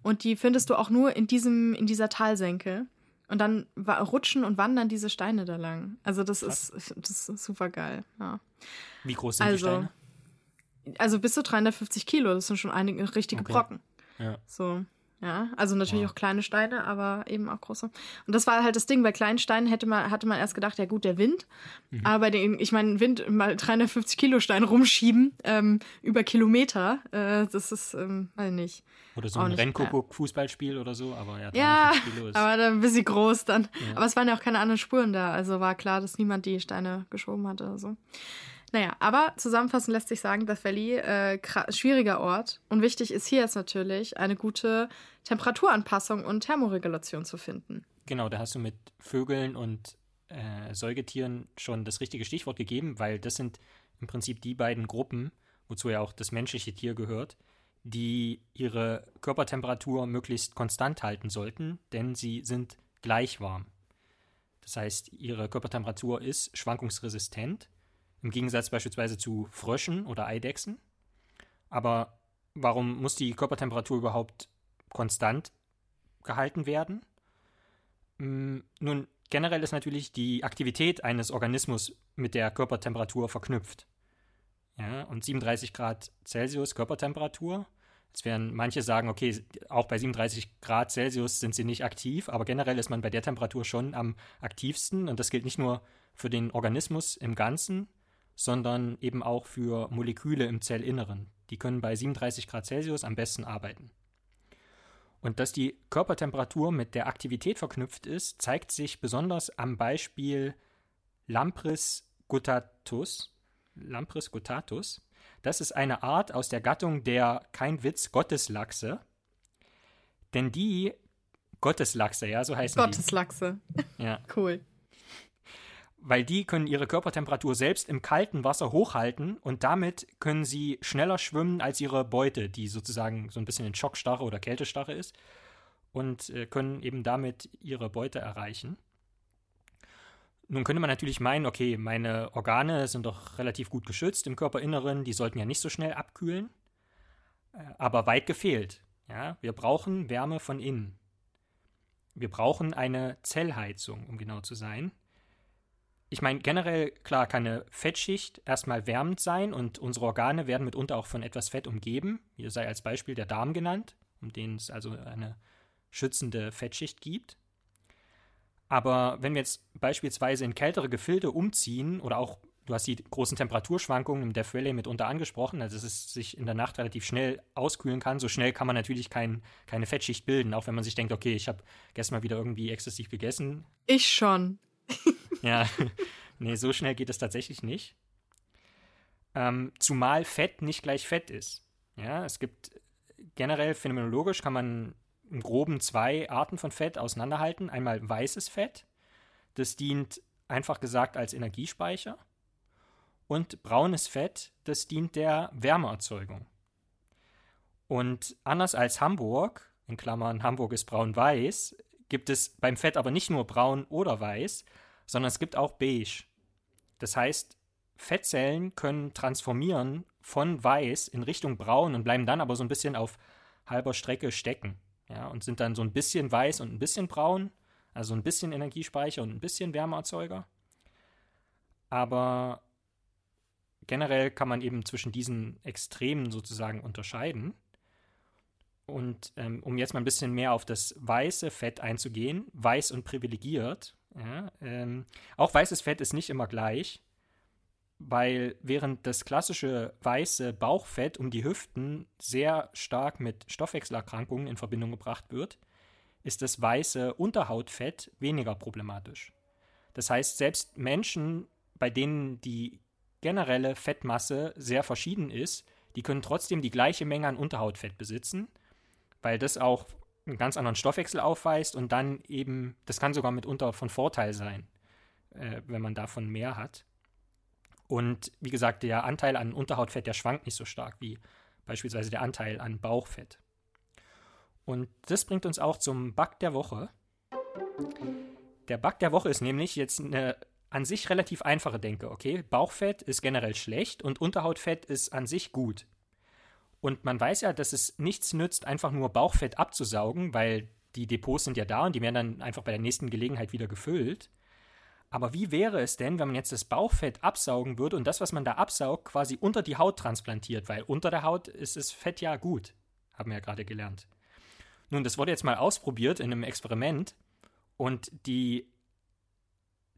Und die findest du auch nur in diesem, in dieser Talsenke. Und dann rutschen und wandern diese Steine da lang. Also das ist das ist super geil. Ja. Wie groß sind also, die Steine? Also bis zu 350 Kilo. Das sind schon einige richtige okay. Brocken. Ja. So. Ja, also natürlich wow. auch kleine Steine, aber eben auch große. Und das war halt das Ding, bei kleinen Steinen hätte man, hatte man erst gedacht, ja gut, der Wind. Mhm. Aber bei den, ich meine, Wind mal 350 Kilo Stein rumschieben ähm, über Kilometer, äh, das ist, ähm, weiß nicht. Oder so ein Rennkuckuck-Fußballspiel oder so, aber ja, ja Kilo ist. aber dann ein bisschen groß dann. Ja. Aber es waren ja auch keine anderen Spuren da, also war klar, dass niemand die Steine geschoben hatte oder so. Naja, aber zusammenfassend lässt sich sagen, Death Valley, äh, schwieriger Ort. Und wichtig ist hier jetzt natürlich, eine gute Temperaturanpassung und Thermoregulation zu finden. Genau, da hast du mit Vögeln und äh, Säugetieren schon das richtige Stichwort gegeben, weil das sind im Prinzip die beiden Gruppen, wozu ja auch das menschliche Tier gehört, die ihre Körpertemperatur möglichst konstant halten sollten, denn sie sind gleich warm. Das heißt, ihre Körpertemperatur ist schwankungsresistent im Gegensatz beispielsweise zu Fröschen oder Eidechsen. Aber warum muss die Körpertemperatur überhaupt konstant gehalten werden? Hm, nun, generell ist natürlich die Aktivität eines Organismus mit der Körpertemperatur verknüpft. Ja, und 37 Grad Celsius Körpertemperatur. Jetzt werden manche sagen, okay, auch bei 37 Grad Celsius sind sie nicht aktiv, aber generell ist man bei der Temperatur schon am aktivsten und das gilt nicht nur für den Organismus im Ganzen, sondern eben auch für Moleküle im Zellinneren. Die können bei 37 Grad Celsius am besten arbeiten. Und dass die Körpertemperatur mit der Aktivität verknüpft ist, zeigt sich besonders am Beispiel Lampris guttatus. Lampris guttatus. Das ist eine Art aus der Gattung der, kein Witz, Gotteslachse. Denn die Gotteslachse, ja, so heißen Gotteslachse. die. Gotteslachse. Ja. Cool weil die können ihre Körpertemperatur selbst im kalten Wasser hochhalten und damit können sie schneller schwimmen als ihre Beute, die sozusagen so ein bisschen in Schockstarre oder Kältestarre ist und äh, können eben damit ihre Beute erreichen. Nun könnte man natürlich meinen, okay, meine Organe sind doch relativ gut geschützt im Körperinneren, die sollten ja nicht so schnell abkühlen, äh, aber weit gefehlt. Ja, wir brauchen Wärme von innen. Wir brauchen eine Zellheizung, um genau zu sein ich meine, generell, klar, kann eine Fettschicht erstmal wärmend sein und unsere Organe werden mitunter auch von etwas Fett umgeben. Hier sei als Beispiel der Darm genannt, um den es also eine schützende Fettschicht gibt. Aber wenn wir jetzt beispielsweise in kältere Gefilde umziehen oder auch, du hast die großen Temperaturschwankungen im Death Valley mitunter angesprochen, also dass es sich in der Nacht relativ schnell auskühlen kann, so schnell kann man natürlich kein, keine Fettschicht bilden, auch wenn man sich denkt, okay, ich habe gestern mal wieder irgendwie exzessiv gegessen. Ich schon. Ja, <laughs> nee, so schnell geht es tatsächlich nicht. Ähm, zumal Fett nicht gleich Fett ist. Ja, es gibt generell phänomenologisch kann man im Groben zwei Arten von Fett auseinanderhalten. Einmal weißes Fett, das dient einfach gesagt als Energiespeicher. Und braunes Fett, das dient der Wärmeerzeugung. Und anders als Hamburg, in Klammern Hamburg ist braun-weiß, gibt es beim Fett aber nicht nur braun oder weiß, sondern es gibt auch beige. Das heißt, Fettzellen können transformieren von weiß in Richtung braun und bleiben dann aber so ein bisschen auf halber Strecke stecken. Ja, und sind dann so ein bisschen weiß und ein bisschen braun, also ein bisschen Energiespeicher und ein bisschen Wärmeerzeuger. Aber generell kann man eben zwischen diesen Extremen sozusagen unterscheiden. Und ähm, um jetzt mal ein bisschen mehr auf das weiße Fett einzugehen, weiß und privilegiert, ja, ähm, auch weißes Fett ist nicht immer gleich, weil während das klassische weiße Bauchfett um die Hüften sehr stark mit Stoffwechselerkrankungen in Verbindung gebracht wird, ist das weiße Unterhautfett weniger problematisch. Das heißt, selbst Menschen, bei denen die generelle Fettmasse sehr verschieden ist, die können trotzdem die gleiche Menge an Unterhautfett besitzen, weil das auch einen ganz anderen Stoffwechsel aufweist und dann eben, das kann sogar mitunter von Vorteil sein, äh, wenn man davon mehr hat. Und wie gesagt, der Anteil an Unterhautfett, der schwankt nicht so stark wie beispielsweise der Anteil an Bauchfett. Und das bringt uns auch zum Bug der Woche. Der Bug der Woche ist nämlich jetzt eine an sich relativ einfache Denke, okay? Bauchfett ist generell schlecht und Unterhautfett ist an sich gut. Und man weiß ja, dass es nichts nützt, einfach nur Bauchfett abzusaugen, weil die Depots sind ja da und die werden dann einfach bei der nächsten Gelegenheit wieder gefüllt. Aber wie wäre es denn, wenn man jetzt das Bauchfett absaugen würde und das, was man da absaugt, quasi unter die Haut transplantiert? Weil unter der Haut ist das Fett ja gut, haben wir ja gerade gelernt. Nun, das wurde jetzt mal ausprobiert in einem Experiment und die,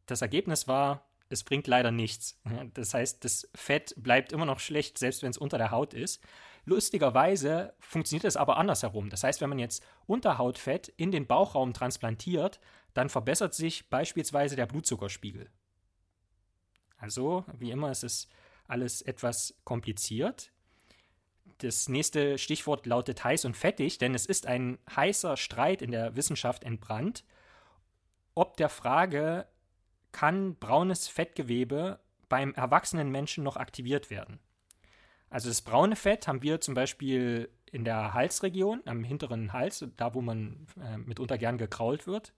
das Ergebnis war, es bringt leider nichts. <laughs> Das heißt, das Fett bleibt immer noch schlecht, selbst wenn es unter der Haut ist. Lustigerweise funktioniert es aber andersherum. Das heißt, wenn man jetzt Unterhautfett in den Bauchraum transplantiert, dann verbessert sich beispielsweise der Blutzuckerspiegel. Also, wie immer, ist es alles etwas kompliziert. Das nächste Stichwort lautet heiß und fettig, denn es ist ein heißer Streit in der Wissenschaft entbrannt, ob der Frage, kann braunes Fettgewebe beim erwachsenen Menschen noch aktiviert werden. Also das braune Fett haben wir zum Beispiel in der Halsregion, am hinteren Hals, da wo man äh, mitunter gern gekrault wird.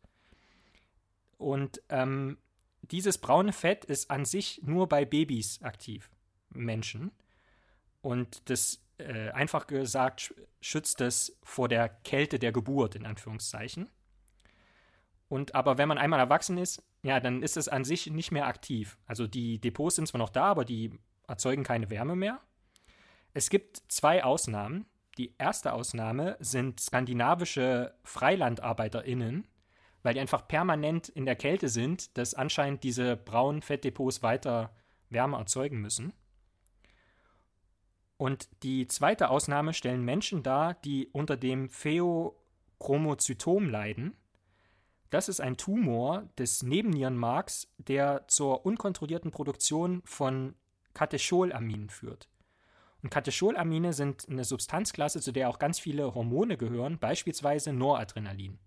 Und ähm, dieses braune Fett ist an sich nur bei Babys aktiv, Menschen. Und das, äh, einfach gesagt, schützt es vor der Kälte der Geburt, in Anführungszeichen. Und aber wenn man einmal erwachsen ist, ja, dann ist es an sich nicht mehr aktiv. Also die Depots sind zwar noch da, aber die erzeugen keine Wärme mehr. Es gibt zwei Ausnahmen. Die erste Ausnahme sind skandinavische FreilandarbeiterInnen, weil die einfach permanent in der Kälte sind, dass anscheinend diese braunen Fettdepots weiter Wärme erzeugen müssen. Und die zweite Ausnahme stellen Menschen dar, die unter dem Pheochromozytom leiden. Das ist ein Tumor des Nebennierenmarks, der zur unkontrollierten Produktion von Katecholaminen führt. Und Katecholamine sind eine Substanzklasse, zu der auch ganz viele Hormone gehören, beispielsweise Noradrenalin.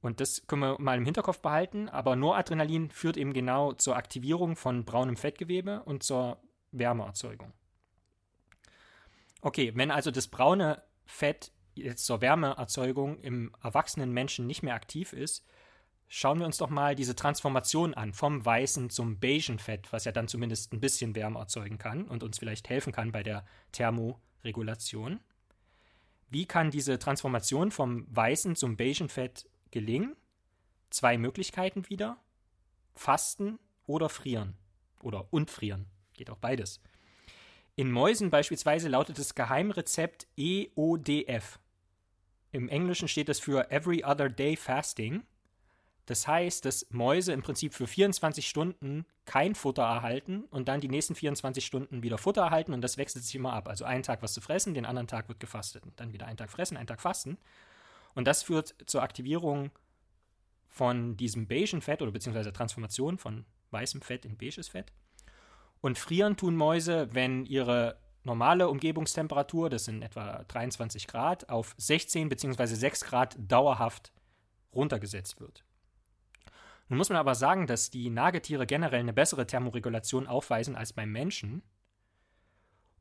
Und das können wir mal im Hinterkopf behalten, aber Noradrenalin führt eben genau zur Aktivierung von braunem Fettgewebe und zur Wärmeerzeugung. Okay, wenn also das braune Fett jetzt zur Wärmeerzeugung im erwachsenen Menschen nicht mehr aktiv ist, schauen wir uns doch mal diese Transformation an, vom weißen zum beigen Fett, was ja dann zumindest ein bisschen Wärme erzeugen kann und uns vielleicht helfen kann bei der Thermoregulation. Wie kann diese Transformation vom weißen zum beigen Fett gelingen? Zwei Möglichkeiten wieder. Fasten oder frieren. Oder und frieren. Geht auch beides. In Mäusen beispielsweise lautet das Geheimrezept EODF. Im Englischen steht das für Every Other Day Fasting. Das heißt, dass Mäuse im Prinzip für 24 Stunden kein Futter erhalten und dann die nächsten 24 Stunden wieder Futter erhalten und das wechselt sich immer ab. Also einen Tag was zu fressen, den anderen Tag wird gefastet. Und dann wieder einen Tag fressen, einen Tag fasten. Und das führt zur Aktivierung von diesem beigen Fett oder beziehungsweise Transformation von weißem Fett in beiges Fett. Und frieren tun Mäuse, wenn ihre normale Umgebungstemperatur, das sind etwa 23 Grad, auf 16 bzw. 6 Grad dauerhaft runtergesetzt wird. Nun muss man aber sagen, dass die Nagetiere generell eine bessere Thermoregulation aufweisen als beim Menschen.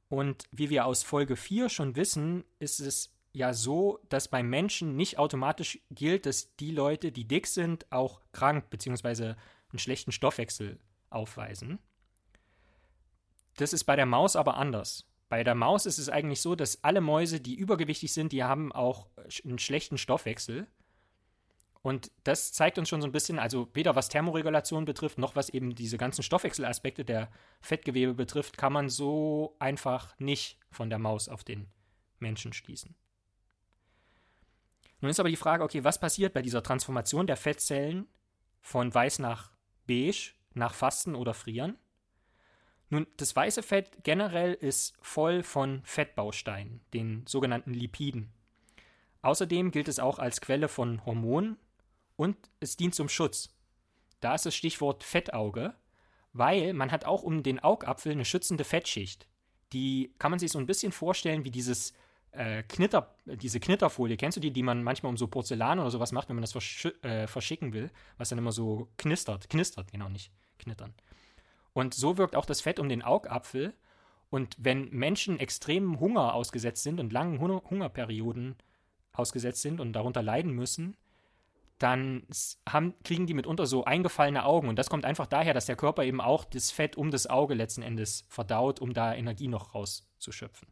Und wie wir aus Folge 4 schon wissen, ist es ja so, dass beim Menschen nicht automatisch gilt, dass die Leute, die dick sind, auch krank bzw. einen schlechten Stoffwechsel aufweisen. Das ist bei der Maus aber anders. Bei der Maus ist es eigentlich so, dass alle Mäuse, die übergewichtig sind, die haben auch einen schlechten Stoffwechsel. Und das zeigt uns schon so ein bisschen, also weder was Thermoregulation betrifft, noch was eben diese ganzen Stoffwechselaspekte der Fettgewebe betrifft, kann man so einfach nicht von der Maus auf den Menschen schließen. Nun ist aber die Frage, okay, was passiert bei dieser Transformation der Fettzellen von weiß nach beige, nach Fasten oder Frieren? Nun, das weiße Fett generell ist voll von Fettbausteinen, den sogenannten Lipiden. Außerdem gilt es auch als Quelle von Hormonen und es dient zum Schutz. Da ist das Stichwort Fettauge, weil man hat auch um den Augapfel eine schützende Fettschicht. Die kann man sich so ein bisschen vorstellen wie dieses äh, Knitter, diese Knitterfolie. Kennst du die, die man manchmal um so Porzellan oder sowas macht, wenn man das versch äh, verschicken will, was dann immer so knistert. Knistert, genau nicht knittern. Und so wirkt auch das Fett um den Augapfel. Und wenn Menschen extremen Hunger ausgesetzt sind und langen Hungerperioden ausgesetzt sind und darunter leiden müssen, dann haben, kriegen die mitunter so eingefallene Augen. Und das kommt einfach daher, dass der Körper eben auch das Fett um das Auge letzten Endes verdaut, um da Energie noch rauszuschöpfen.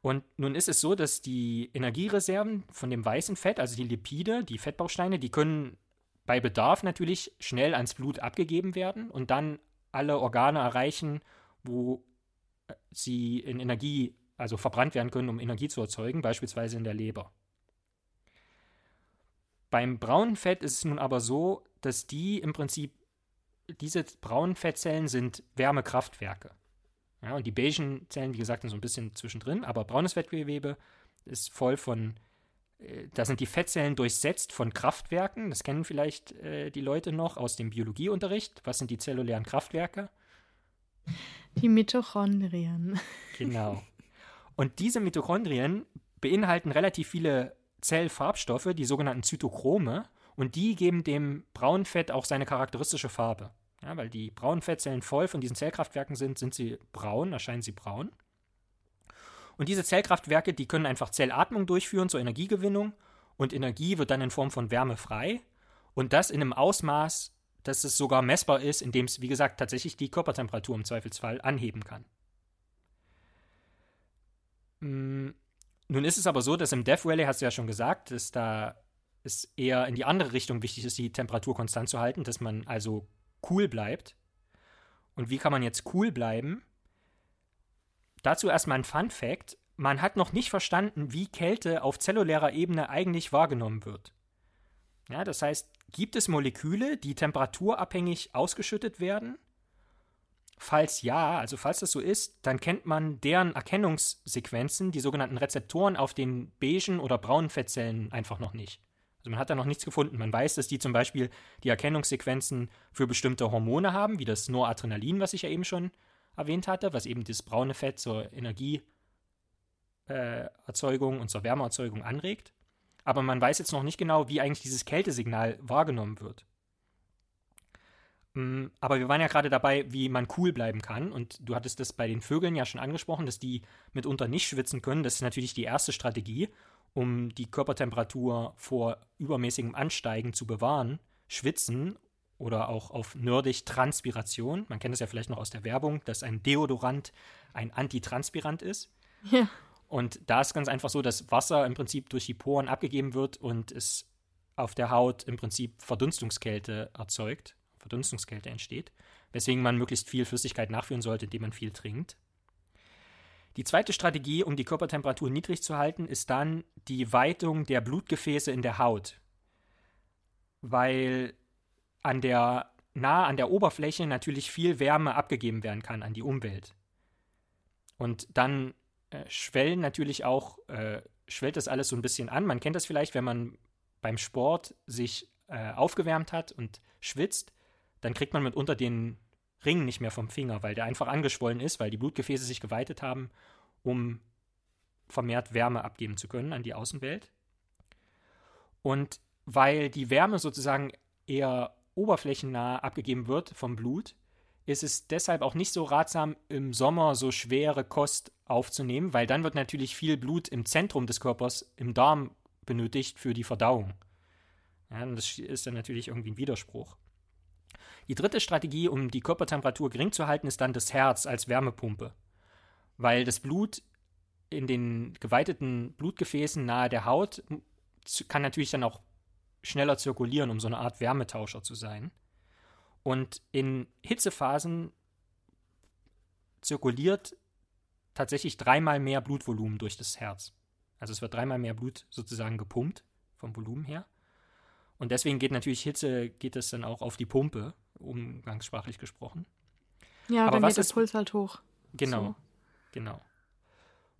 Und nun ist es so, dass die Energiereserven von dem weißen Fett, also die Lipide, die Fettbausteine, die können bei Bedarf natürlich schnell ans Blut abgegeben werden und dann alle Organe erreichen, wo äh, sie in Energie, also verbrannt werden können, um Energie zu erzeugen, beispielsweise in der Leber. Beim braunen Fett ist es nun aber so, dass die im Prinzip, diese braunen Fettzellen sind Wärmekraftwerke. Ja, und die beigen Zellen, wie gesagt, sind so ein bisschen zwischendrin, aber braunes Fettgewebe ist voll von, äh, da sind die Fettzellen durchsetzt von Kraftwerken. Das kennen vielleicht äh, die Leute noch aus dem Biologieunterricht. Was sind die zellulären Kraftwerke? Die Mitochondrien. Genau. Und diese Mitochondrien beinhalten relativ viele Zellfarbstoffe, die sogenannten Zytochrome, und die geben dem braunen Fett auch seine charakteristische Farbe. Ja, weil die braunen Fettzellen voll von diesen Zellkraftwerken sind, sind sie braun, erscheinen sie braun. Und diese Zellkraftwerke, die können einfach Zellatmung durchführen zur Energiegewinnung und Energie wird dann in Form von Wärme frei und das in einem Ausmaß, dass es sogar messbar ist, indem es, wie gesagt, tatsächlich die Körpertemperatur im Zweifelsfall anheben kann. Nun ist es aber so, dass im Death Valley, hast du ja schon gesagt, dass da es eher in die andere Richtung wichtig ist, die Temperatur konstant zu halten, dass man also cool bleibt. Und wie kann man jetzt cool bleiben? Dazu erstmal ein Fun Fact. Man hat noch nicht verstanden, wie Kälte auf zellulärer Ebene eigentlich wahrgenommen wird. Ja, das heißt, gibt es Moleküle, die temperaturabhängig ausgeschüttet werden? Falls ja, also falls das so ist, dann kennt man deren Erkennungssequenzen, die sogenannten Rezeptoren auf den beigen oder braunen Fettzellen einfach noch nicht. Also man hat da noch nichts gefunden. Man weiß, dass die zum Beispiel die Erkennungssequenzen für bestimmte Hormone haben, wie das Noradrenalin, was ich ja eben schon erwähnt hatte, was eben das braune Fett zur Energieerzeugung äh, und zur Wärmeerzeugung anregt. Aber man weiß jetzt noch nicht genau, wie eigentlich dieses Kältesignal wahrgenommen wird. Mm, aber wir waren ja gerade dabei, wie man cool bleiben kann. Und du hattest das bei den Vögeln ja schon angesprochen, dass die mitunter nicht schwitzen können. Das ist natürlich die erste Strategie um die Körpertemperatur vor übermäßigem Ansteigen zu bewahren, schwitzen oder auch auf nerdig Transpiration. Man kennt es ja vielleicht noch aus der Werbung, dass ein Deodorant ein Antitranspirant ist. Ja. Und da ist ganz einfach so, dass Wasser im Prinzip durch die Poren abgegeben wird und es auf der Haut im Prinzip Verdunstungskälte erzeugt, Verdunstungskälte entsteht, weswegen man möglichst viel Flüssigkeit nachführen sollte, indem man viel trinkt. Die zweite Strategie, um die Körpertemperatur niedrig zu halten, ist dann die Weitung der Blutgefäße in der Haut. Weil an der, nah an der Oberfläche natürlich viel Wärme abgegeben werden kann an die Umwelt. Und dann äh, schwellen natürlich auch, äh, schwellt das alles so ein bisschen an. Man kennt das vielleicht, wenn man beim Sport sich äh, aufgewärmt hat und schwitzt, dann kriegt man mitunter den Ring nicht mehr vom Finger, weil der einfach angeschwollen ist, weil die Blutgefäße sich geweitet haben, um vermehrt Wärme abgeben zu können an die Außenwelt. Und weil die Wärme sozusagen eher oberflächennah abgegeben wird vom Blut, ist es deshalb auch nicht so ratsam, im Sommer so schwere Kost aufzunehmen, weil dann wird natürlich viel Blut im Zentrum des Körpers, im Darm, benötigt für die Verdauung. Ja, und das ist dann natürlich irgendwie ein Widerspruch. Die dritte Strategie, um die Körpertemperatur gering zu halten, ist dann das Herz als Wärmepumpe. Weil das Blut in den geweiteten Blutgefäßen nahe der Haut kann natürlich dann auch schneller zirkulieren, um so eine Art Wärmetauscher zu sein. Und in Hitzephasen zirkuliert tatsächlich dreimal mehr Blutvolumen durch das Herz. Also es wird dreimal mehr Blut sozusagen gepumpt vom Volumen her. Und deswegen geht natürlich Hitze, geht es dann auch auf die Pumpe, umgangssprachlich gesprochen. Ja, aber dann geht der Puls halt hoch. Genau, so. genau.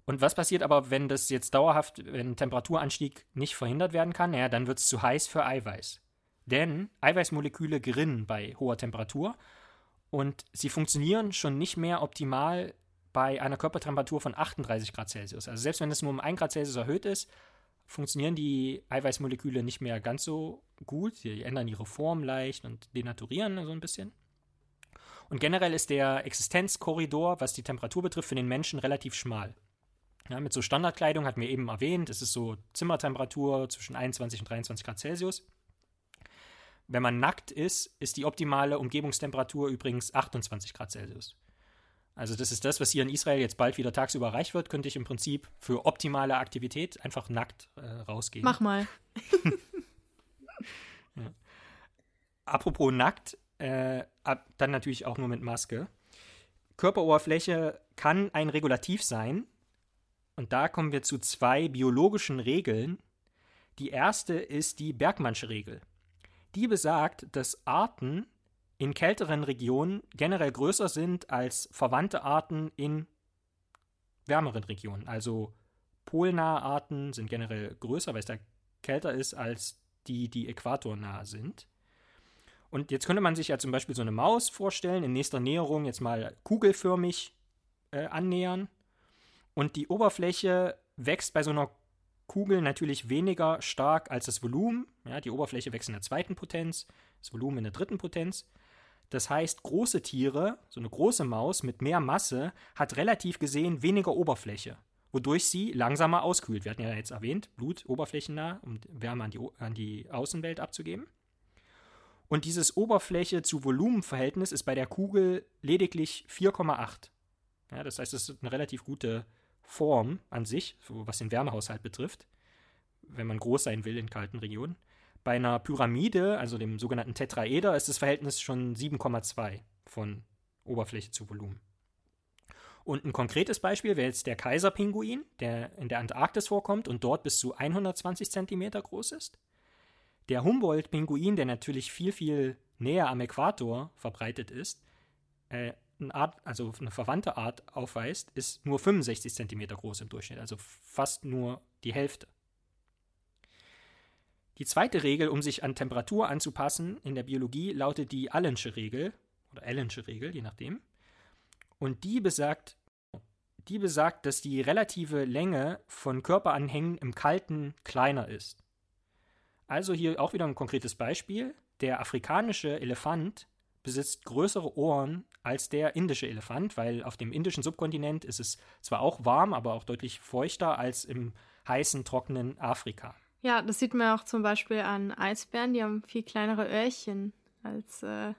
Und was passiert aber, wenn das jetzt dauerhaft, wenn Temperaturanstieg nicht verhindert werden kann? Naja, dann wird es zu heiß für Eiweiß. Denn Eiweißmoleküle gerinnen bei hoher Temperatur und sie funktionieren schon nicht mehr optimal bei einer Körpertemperatur von 38 Grad Celsius. Also selbst wenn es nur um 1 Grad Celsius erhöht ist, funktionieren die Eiweißmoleküle nicht mehr ganz so gut. Sie ändern ihre Form leicht und denaturieren so ein bisschen. Und generell ist der Existenzkorridor, was die Temperatur betrifft, für den Menschen relativ schmal. Ja, mit so Standardkleidung hatten wir eben erwähnt, es ist so Zimmertemperatur zwischen 21 und 23 Grad Celsius. Wenn man nackt ist, ist die optimale Umgebungstemperatur übrigens 28 Grad Celsius. Also das ist das, was hier in Israel jetzt bald wieder tagsüber erreicht wird, könnte ich im Prinzip für optimale Aktivität einfach nackt äh, rausgehen. Mach mal. <laughs> ja. Apropos nackt, äh, dann natürlich auch nur mit Maske. Körperoberfläche kann ein Regulativ sein. Und da kommen wir zu zwei biologischen Regeln. Die erste ist die Bergmannsche Regel. Die besagt, dass Arten in kälteren Regionen generell größer sind als verwandte Arten in wärmeren Regionen. Also polnahe Arten sind generell größer, weil es da kälter ist als die, die äquatornah sind. Und jetzt könnte man sich ja zum Beispiel so eine Maus vorstellen, in nächster Näherung jetzt mal kugelförmig äh, annähern. Und die Oberfläche wächst bei so einer Kugel natürlich weniger stark als das Volumen. Ja, die Oberfläche wächst in der zweiten Potenz, das Volumen in der dritten Potenz. Das heißt, große Tiere, so eine große Maus mit mehr Masse, hat relativ gesehen weniger Oberfläche, wodurch sie langsamer auskühlt. Wir hatten ja jetzt erwähnt, Blut oberflächennah, um Wärme an die, an die Außenwelt abzugeben. Und dieses Oberfläche zu Volumenverhältnis ist bei der Kugel lediglich 4,8. Ja, das heißt, es ist eine relativ gute Form an sich, was den Wärmehaushalt betrifft, wenn man groß sein will in kalten Regionen. Bei einer Pyramide, also dem sogenannten Tetraeder, ist das Verhältnis schon 7,2 von Oberfläche zu Volumen. Und ein konkretes Beispiel wäre jetzt der Kaiserpinguin, der in der Antarktis vorkommt und dort bis zu 120 cm groß ist. Der Humboldt-Pinguin, der natürlich viel, viel näher am Äquator verbreitet ist, äh, eine Art, also eine verwandte Art aufweist, ist nur 65 cm groß im Durchschnitt, also fast nur die Hälfte. Die zweite Regel, um sich an Temperatur anzupassen in der Biologie, lautet die Allensche Regel oder Allensche Regel, je nachdem. Und die besagt, die besagt, dass die relative Länge von Körperanhängen im Kalten kleiner ist. Also hier auch wieder ein konkretes Beispiel. Der afrikanische Elefant besitzt größere Ohren als der indische Elefant, weil auf dem indischen Subkontinent ist es zwar auch warm, aber auch deutlich feuchter als im heißen, trockenen Afrika. Ja, das sieht man auch zum Beispiel an Eisbären, die haben viel kleinere Öhrchen als äh,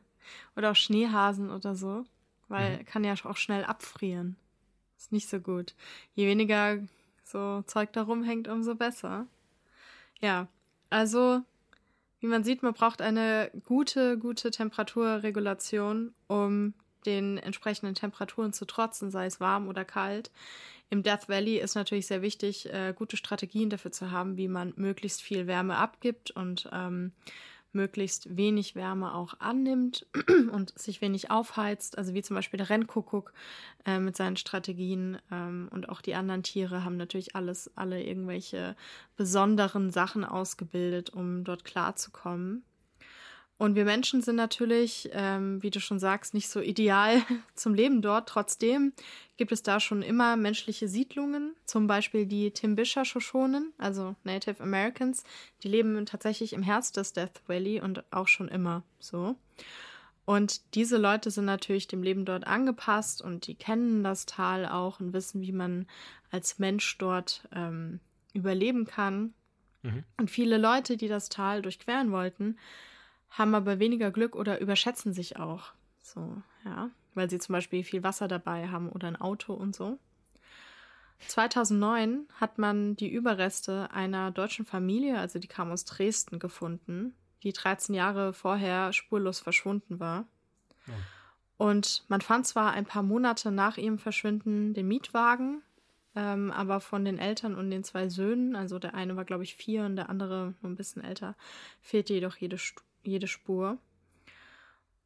oder auch Schneehasen oder so, weil mhm. kann ja auch schnell abfrieren. Ist nicht so gut. Je weniger so Zeug da rumhängt, umso besser. Ja, also wie man sieht, man braucht eine gute, gute Temperaturregulation, um den entsprechenden Temperaturen zu trotzen, sei es warm oder kalt. Im Death Valley ist natürlich sehr wichtig, äh, gute Strategien dafür zu haben, wie man möglichst viel Wärme abgibt und ähm, möglichst wenig Wärme auch annimmt <clears throat> und sich wenig aufheizt. Also wie zum Beispiel der Rennkuckuck äh, mit seinen Strategien ähm, und auch die anderen Tiere haben natürlich alles, alle irgendwelche besonderen Sachen ausgebildet, um dort klarzukommen. Und wir Menschen sind natürlich, ähm, wie du schon sagst, nicht so ideal <laughs> zum Leben dort. Trotzdem gibt es da schon immer menschliche Siedlungen, zum Beispiel die Timbisha Shoshonen, also Native Americans. Die leben tatsächlich im Herz des Death Valley und auch schon immer so. Und diese Leute sind natürlich dem Leben dort angepasst und die kennen das Tal auch und wissen, wie man als Mensch dort ähm, überleben kann. Mhm. Und viele Leute, die das Tal durchqueren wollten, haben aber weniger Glück oder überschätzen sich auch. So, ja, weil sie zum Beispiel viel Wasser dabei haben oder ein Auto und so. 2009 hat man die Überreste einer deutschen Familie, also die kam aus Dresden, gefunden, die 13 Jahre vorher spurlos verschwunden war. Ja. Und man fand zwar ein paar Monate nach ihrem Verschwinden den Mietwagen, ähm, aber von den Eltern und den zwei Söhnen, also der eine war, glaube ich, vier und der andere nur ein bisschen älter, fehlte jedoch jede Stu jede Spur.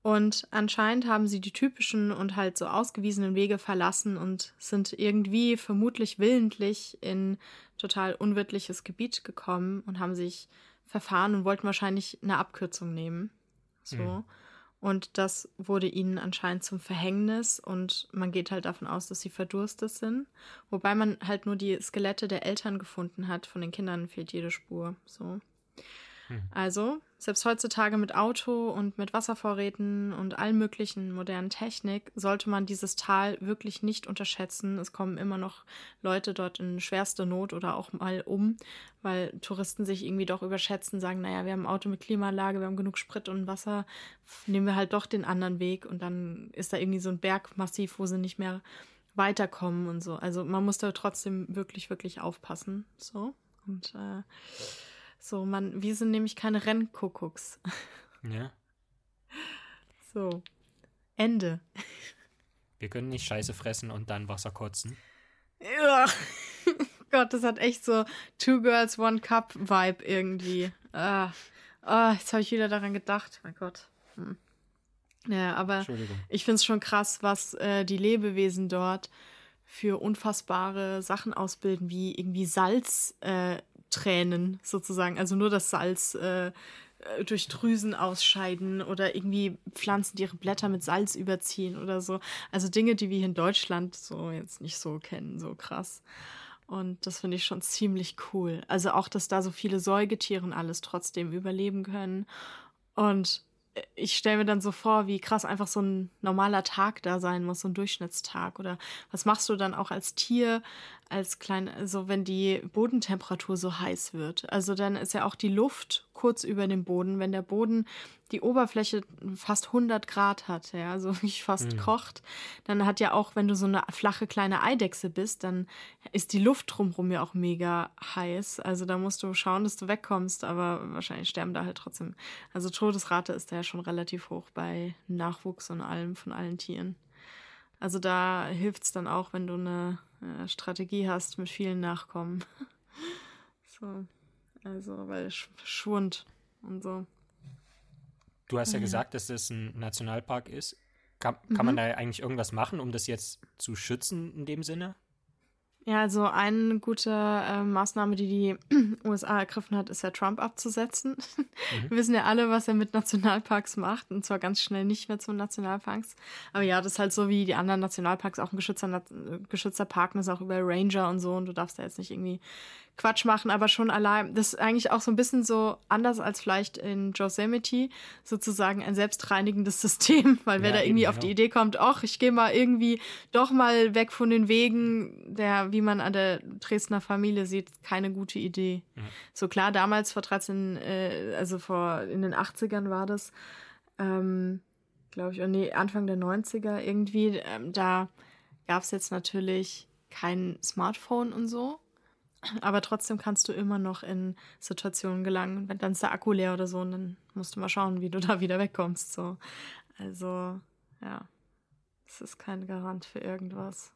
Und anscheinend haben sie die typischen und halt so ausgewiesenen Wege verlassen und sind irgendwie vermutlich willentlich in total unwirtliches Gebiet gekommen und haben sich verfahren und wollten wahrscheinlich eine Abkürzung nehmen. So. Mhm. Und das wurde ihnen anscheinend zum Verhängnis und man geht halt davon aus, dass sie verdurstet sind. Wobei man halt nur die Skelette der Eltern gefunden hat. Von den Kindern fehlt jede Spur. So. Hm. Also, selbst heutzutage mit Auto und mit Wasservorräten und allen möglichen modernen Technik sollte man dieses Tal wirklich nicht unterschätzen. Es kommen immer noch Leute dort in schwerste Not oder auch mal um, weil Touristen sich irgendwie doch überschätzen, sagen, naja, wir haben ein Auto mit Klimaanlage, wir haben genug Sprit und Wasser, nehmen wir halt doch den anderen Weg und dann ist da irgendwie so ein Bergmassiv, wo sie nicht mehr weiterkommen und so. Also man muss da trotzdem wirklich, wirklich aufpassen. So. Und äh, so, man, wir sind nämlich keine Rennkuckucks. Ja. <laughs> So. Ende. Wir können nicht Scheiße fressen und dann Wasser kotzen. Ja. <laughs> Gott, das hat echt so Two Girls, One Cup Vibe irgendwie. Ah. Oh, jetzt habe ich wieder daran gedacht. Mein Gott. Hm. Ja, aber ich finde es schon krass, was äh, die Lebewesen dort für unfassbare Sachen ausbilden, wie irgendwie Salztränen äh, sozusagen. Also nur das Salz äh, äh, durch Drüsen ausscheiden oder irgendwie Pflanzen, die ihre Blätter mit Salz überziehen oder so. Also Dinge, die wir in Deutschland so jetzt nicht so kennen, so krass. Und das finde ich schon ziemlich cool. Also auch, dass da so viele Säugetiere und alles trotzdem überleben können. Und ich stelle mir dann so vor, wie krass einfach so ein normaler Tag da sein muss, so ein Durchschnittstag. Oder was machst du dann auch als Tier, als klein, also wenn die Bodentemperatur so heiß wird? Also dann ist ja auch die Luft kurz über dem Boden, wenn der Boden die Oberfläche fast 100 Grad hat, ja, also <laughs> wirklich fast mhm. kocht, dann hat ja auch, wenn du so eine flache kleine Eidechse bist, dann ist die Luft drumherum ja auch mega heiß. Also da musst du schauen, dass du wegkommst, aber wahrscheinlich sterben da halt trotzdem. Also Todesrate ist da ja schon relativ hoch bei Nachwuchs und allem von allen Tieren. Also da hilft es dann auch, wenn du eine äh, Strategie hast mit vielen Nachkommen. <laughs> so. Also, weil Schwund und so. Du hast ja, ja gesagt, dass das ein Nationalpark ist. Kann, kann mhm. man da eigentlich irgendwas machen, um das jetzt zu schützen in dem Sinne? Ja, also eine gute äh, Maßnahme, die die <clears throat> USA ergriffen hat, ist ja Trump abzusetzen. Mhm. Wir wissen ja alle, was er mit Nationalparks macht und zwar ganz schnell nicht mehr zu Nationalparks. Aber ja, das ist halt so wie die anderen Nationalparks auch ein geschützter, geschützter Park, ist auch über Ranger und so und du darfst da jetzt nicht irgendwie Quatsch machen, aber schon allein, das ist eigentlich auch so ein bisschen so anders als vielleicht in Yosemite, sozusagen ein selbstreinigendes <laughs> System, weil wer ja, da irgendwie eben, auf die Idee kommt, ach, ich gehe mal irgendwie doch mal weg von den Wegen, der, wie man an der Dresdner Familie sieht, keine gute Idee. Ja. So klar, damals vor 13, äh, also vor, in den 80ern war das, ähm, glaube ich, oh nee, Anfang der 90er irgendwie, ähm, da gab es jetzt natürlich kein Smartphone und so. Aber trotzdem kannst du immer noch in Situationen gelangen. Wenn dann ist der Akku leer oder so, und dann musst du mal schauen, wie du <laughs> da wieder wegkommst. So. Also, ja. Es ist kein Garant für irgendwas.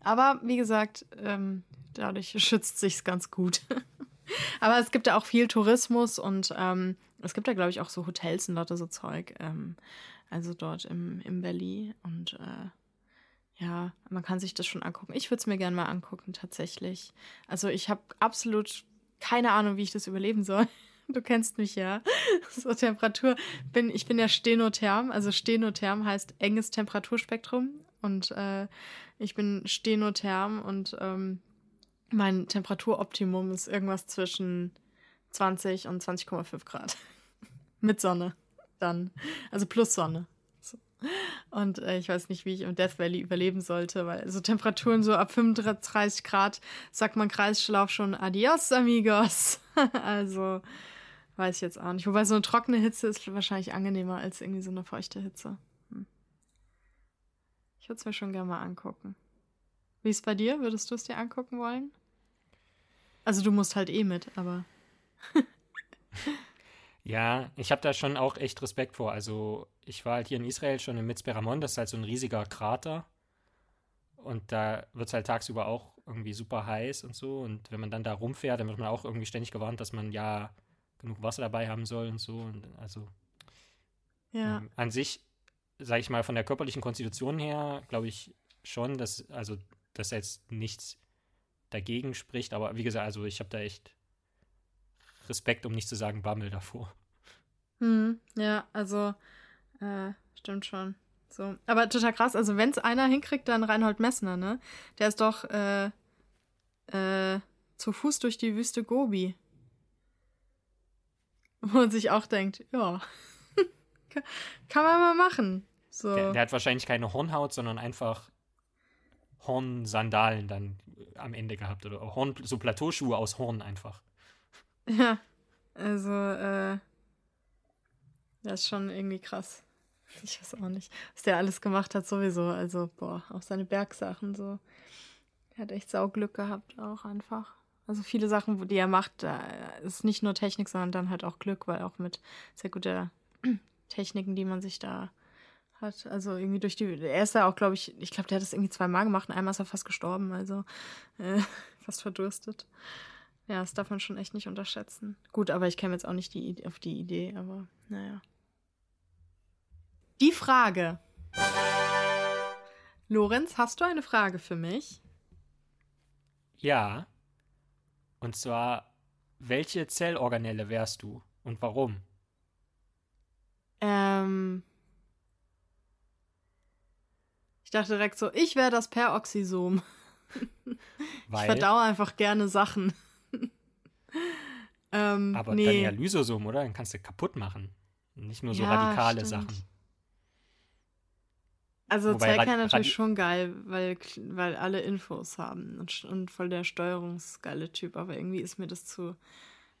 Aber wie gesagt, ähm, dadurch <laughs> schützt sich's ganz gut. <laughs> Aber es gibt ja auch viel Tourismus und ähm, es gibt ja, glaube ich, auch so Hotels und lauter so Zeug. Ähm, also dort im, im Valley. Und äh, ja, man kann sich das schon angucken. Ich würde es mir gerne mal angucken, tatsächlich. Also ich habe absolut keine Ahnung, wie ich das überleben soll. <laughs> Du kennst mich ja. <laughs> So Temperatur. Bin, ich bin ja Stenotherm. Also Stenotherm heißt enges Temperaturspektrum. Und äh, ich bin Stenotherm und ähm, mein Temperaturoptimum ist irgendwas zwischen 20 und 20,5 Grad. <laughs> Mit Sonne. Dann. Also plus Sonne. Und äh, ich weiß nicht, wie ich im Death Valley überleben sollte, weil so Temperaturen so ab 35 Grad sagt man Kreisschlauf schon Adios, amigos. <laughs> also weiß ich jetzt auch nicht. Wobei so eine trockene Hitze ist wahrscheinlich angenehmer als irgendwie so eine feuchte Hitze. Hm. Ich würde es mir schon gerne mal angucken. Wie ist es bei dir? Würdest du es dir angucken wollen? Also du musst halt eh mit, aber. <laughs> Ja, ich habe da schon auch echt Respekt vor. Also ich war halt hier in Israel schon in Mitzperamon, das ist halt so ein riesiger Krater. Und da wird es halt tagsüber auch irgendwie super heiß und so. Und wenn man dann da rumfährt, dann wird man auch irgendwie ständig gewarnt, dass man ja genug Wasser dabei haben soll und so. Und also ja. ähm, an sich, sage ich mal, von der körperlichen Konstitution her, glaube ich schon, dass, also, dass jetzt nichts dagegen spricht. Aber wie gesagt, also ich habe da echt Respekt, um nicht zu sagen Bammel davor. Hm, ja, also äh, stimmt schon. So. Aber total krass, also wenn es einer hinkriegt, dann Reinhold Messner, ne? Der ist doch äh, äh, zu Fuß durch die Wüste Gobi. Wo man sich auch denkt, ja, <laughs> kann man mal machen. So. Der, der, hat wahrscheinlich keine Hornhaut, sondern einfach Hornsandalen dann am Ende gehabt. Oder Horn, so Plateauschuhe aus Horn einfach. Ja, also, äh, das ist schon irgendwie krass. Ich weiß auch nicht, was der alles gemacht hat, sowieso. Also, boah, auch seine Bergsachen so. Er hat echt Sauglück gehabt, auch einfach. Also viele Sachen, die er macht, da ist nicht nur Technik, sondern dann halt auch Glück, weil auch mit sehr guter <clears throat> Techniken, die man sich da hat. Also irgendwie durch die. Er ist ja auch, glaube ich, ich glaube, der hat das irgendwie zweimal gemacht und einmal ist er fast gestorben, also äh, <laughs> fast verdurstet. Ja, das darf man schon echt nicht unterschätzen. Gut, aber ich käme jetzt auch nicht die, auf die Idee, aber naja. Die Frage. Lorenz, hast du eine Frage für mich? Ja. Und zwar, welche Zellorganelle wärst du und warum? Ähm. Ich dachte direkt so, ich wäre das Peroxisom. <laughs> Weil? Ich verdaue einfach gerne Sachen. Ähm, Aber nee. dann ja Lysosom, oder? Dann kannst du kaputt machen. Nicht nur so ja, radikale stimmt. Sachen. Also Zellkern natürlich schon geil, weil, weil alle Infos haben und, und voll der steuerungsgeile Typ, aber irgendwie ist mir das zu.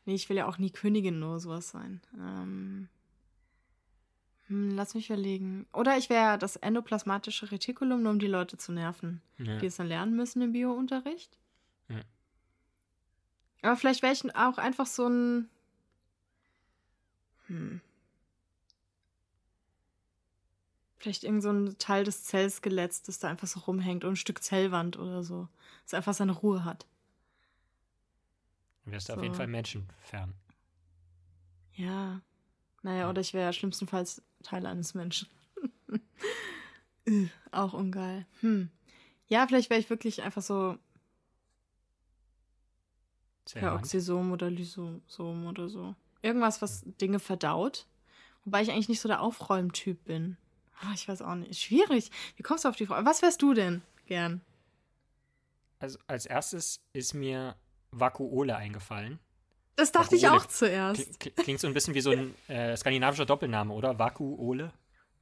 Nee, ich will ja auch nie Königin nur sowas sein. Ähm, hm, lass mich überlegen. Oder ich wäre das endoplasmatische Retikulum, nur um die Leute zu nerven, ja. die es dann lernen müssen im Biounterricht. Ja. Aber vielleicht wäre ich auch einfach so ein. Hm. Vielleicht irgend so ein Teil des Zellskeletts, das da einfach so rumhängt oder ein Stück Zellwand oder so. Das einfach seine Ruhe hat. Dann wärst du so. auf jeden Fall menschenfern. Ja. Naja, oder ich wäre schlimmstenfalls Teil eines Menschen. <laughs> Auch ungeil. Hm. Ja, vielleicht wäre ich wirklich einfach so Peroxisom oder Lysosom oder so. Irgendwas, was Dinge verdaut. Wobei ich eigentlich nicht so der Aufräumtyp bin. Oh, ich weiß auch nicht. Schwierig. Wie kommst du auf die Frage? Was wärst du denn gern? Also als erstes ist mir Vakuole eingefallen. Das dachte Vakuole. ich auch zuerst. Klingt so ein bisschen wie so ein äh, skandinavischer Doppelname, oder? Vakuole.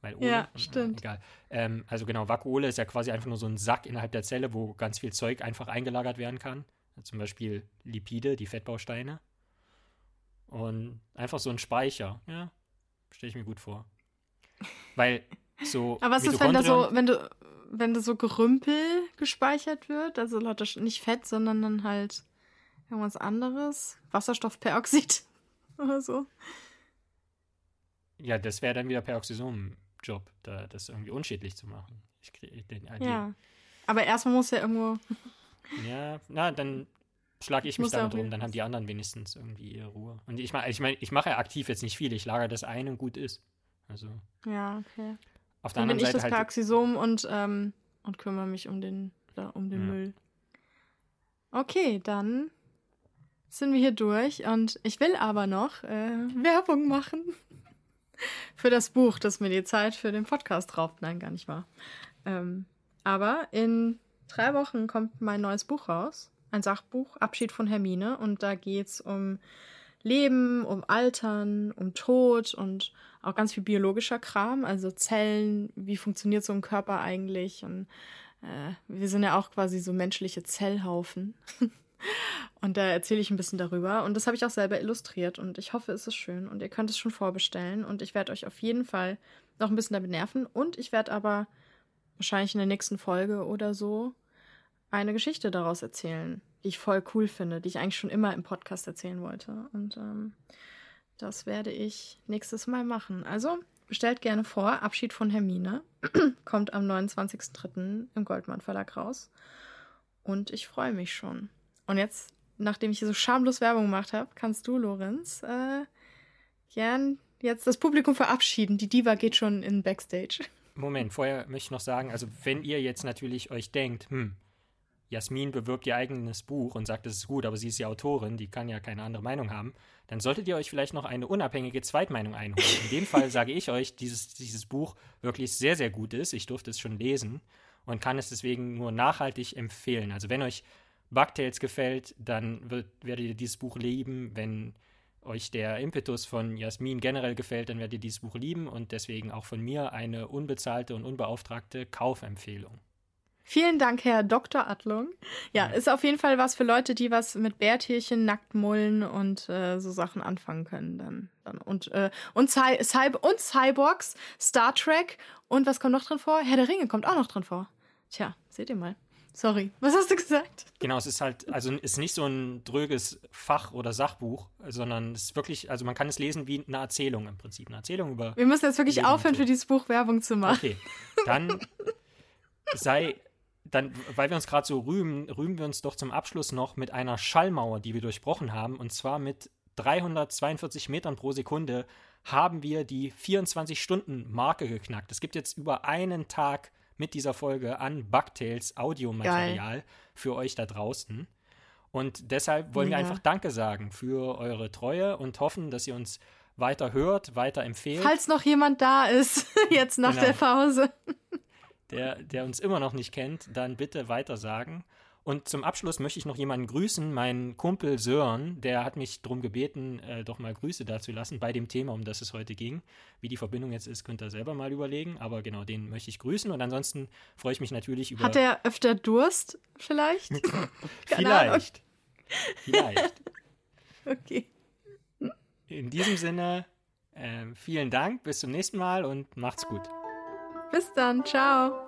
Weil Ole, ja, stimmt. Egal. Ähm, also genau, Vakuole ist ja quasi einfach nur so ein Sack innerhalb der Zelle, wo ganz viel Zeug einfach eingelagert werden kann. Zum Beispiel Lipide, die Fettbausteine. Und einfach so ein Speicher, ja. Stelle ich mir gut vor. Weil so. <laughs> Aber was ist, wenn da so, wenn du, wenn da so Gerümpel gespeichert wird? Also lauter nicht Fett, sondern dann halt irgendwas anderes? Wasserstoffperoxid <laughs> oder so? Ja, das wäre dann wieder Peroxisom-Job, da, das irgendwie unschädlich zu machen. Ich krieg den, äh, ja. Aber erstmal muss ja irgendwo. Ja, na, dann schlage ich mich damit rum, dann haben die anderen wenigstens irgendwie ihre Ruhe. Und ich meine, ich, mein, ich mache ja aktiv jetzt nicht viel, ich lagere das ein und gut ist. Also. Ja, okay. Auf der Dann anderen bin ich das halt und, ähm, und kümmere mich um den, da, um den ja. Müll. Okay, dann sind wir hier durch und ich will aber noch äh, <laughs> Werbung machen <laughs> für das Buch, das mir die Zeit für den Podcast raubt. Nein, gar nicht wahr. Ähm, aber in drei Wochen kommt mein neues Buch raus. Ein Sachbuch, Abschied von Hermine. Und da geht es um Leben, um Altern, um Tod und auch ganz viel biologischer Kram, also Zellen, wie funktioniert so ein Körper eigentlich und äh, wir sind ja auch quasi so menschliche Zellhaufen. <laughs> und da erzähle ich ein bisschen darüber und das habe ich auch selber illustriert und ich hoffe, es ist schön und ihr könnt es schon vorbestellen und ich werde euch auf jeden Fall noch ein bisschen damit nerven und ich werde aber wahrscheinlich in der nächsten Folge oder so eine Geschichte daraus erzählen die ich voll cool finde, die ich eigentlich schon immer im Podcast erzählen wollte. Und ähm, das werde ich nächstes Mal machen. Also bestellt gerne vor. Abschied von Hermine <clears throat> kommt am 29.03. im Goldmann Verlag raus. Und ich freue mich schon. Und jetzt, nachdem ich hier so schamlos Werbung gemacht habe, kannst du, Lorenz, äh, gern jetzt das Publikum verabschieden. Die Diva geht schon in Backstage. <laughs> Moment, vorher möchte ich noch sagen, also wenn ihr jetzt natürlich euch denkt, hm, Jasmin bewirbt ihr eigenes Buch und sagt, es ist gut, aber sie ist die Autorin, die kann ja keine andere Meinung haben, dann solltet ihr euch vielleicht noch eine unabhängige Zweitmeinung einholen. In dem Fall sage ich euch, dieses, dieses Buch wirklich sehr, sehr gut ist. Ich durfte es schon lesen und kann es deswegen nur nachhaltig empfehlen. Also wenn euch Bugtails gefällt, dann wird, werdet ihr dieses Buch lieben. Wenn euch der Impetus von Jasmin generell gefällt, dann werdet ihr dieses Buch lieben und deswegen auch von mir eine unbezahlte und unbeauftragte Kaufempfehlung. Vielen Dank, Herr Dr. Adlung. Ja, ist auf jeden Fall was für Leute, die was mit Bärtierchen, Nacktmullen und äh, so Sachen anfangen können. Dann, dann. Und, äh, und, Cy Cy und Cyborgs, Star Trek und was kommt noch drin vor? Herr der Ringe kommt auch noch drin vor. Tja, seht ihr mal. Sorry, was hast du gesagt? Genau, es ist halt, also ist nicht so ein dröges Fach- oder Sachbuch, sondern es ist wirklich, also man kann es lesen wie eine Erzählung im Prinzip. Eine Erzählung über. Wir müssen jetzt wirklich Leben aufhören, so. für dieses Buch Werbung zu machen. Okay, dann sei, dann, weil wir uns gerade so rühmen, rühmen wir uns doch zum Abschluss noch mit einer Schallmauer, die wir durchbrochen haben. Und zwar mit 342 Metern pro Sekunde haben wir die 24-Stunden-Marke geknackt. Es gibt jetzt über einen Tag mit dieser Folge an Bugtails Audiomaterial für euch da draußen. Und deshalb wollen wir Ja. einfach Danke sagen für eure Treue und hoffen, dass ihr uns weiter hört, weiter empfehlt. Falls noch jemand da ist, <laughs> jetzt nach Genau. der Pause. der, der uns immer noch nicht kennt, dann bitte weiter sagen. Und zum Abschluss möchte ich noch jemanden grüßen, meinen Kumpel Sören, der hat mich darum gebeten, äh, doch mal Grüße dazu lassen bei dem Thema, um das es heute ging. Wie die Verbindung jetzt ist, könnt ihr selber mal überlegen, aber genau, den möchte ich grüßen und ansonsten freue ich mich natürlich über... Hat er öfter Durst vielleicht? <laughs> Vielleicht. Vielleicht. <laughs> Okay. In diesem Sinne, äh, vielen Dank, bis zum nächsten Mal und macht's gut. Bis dann. Ciao.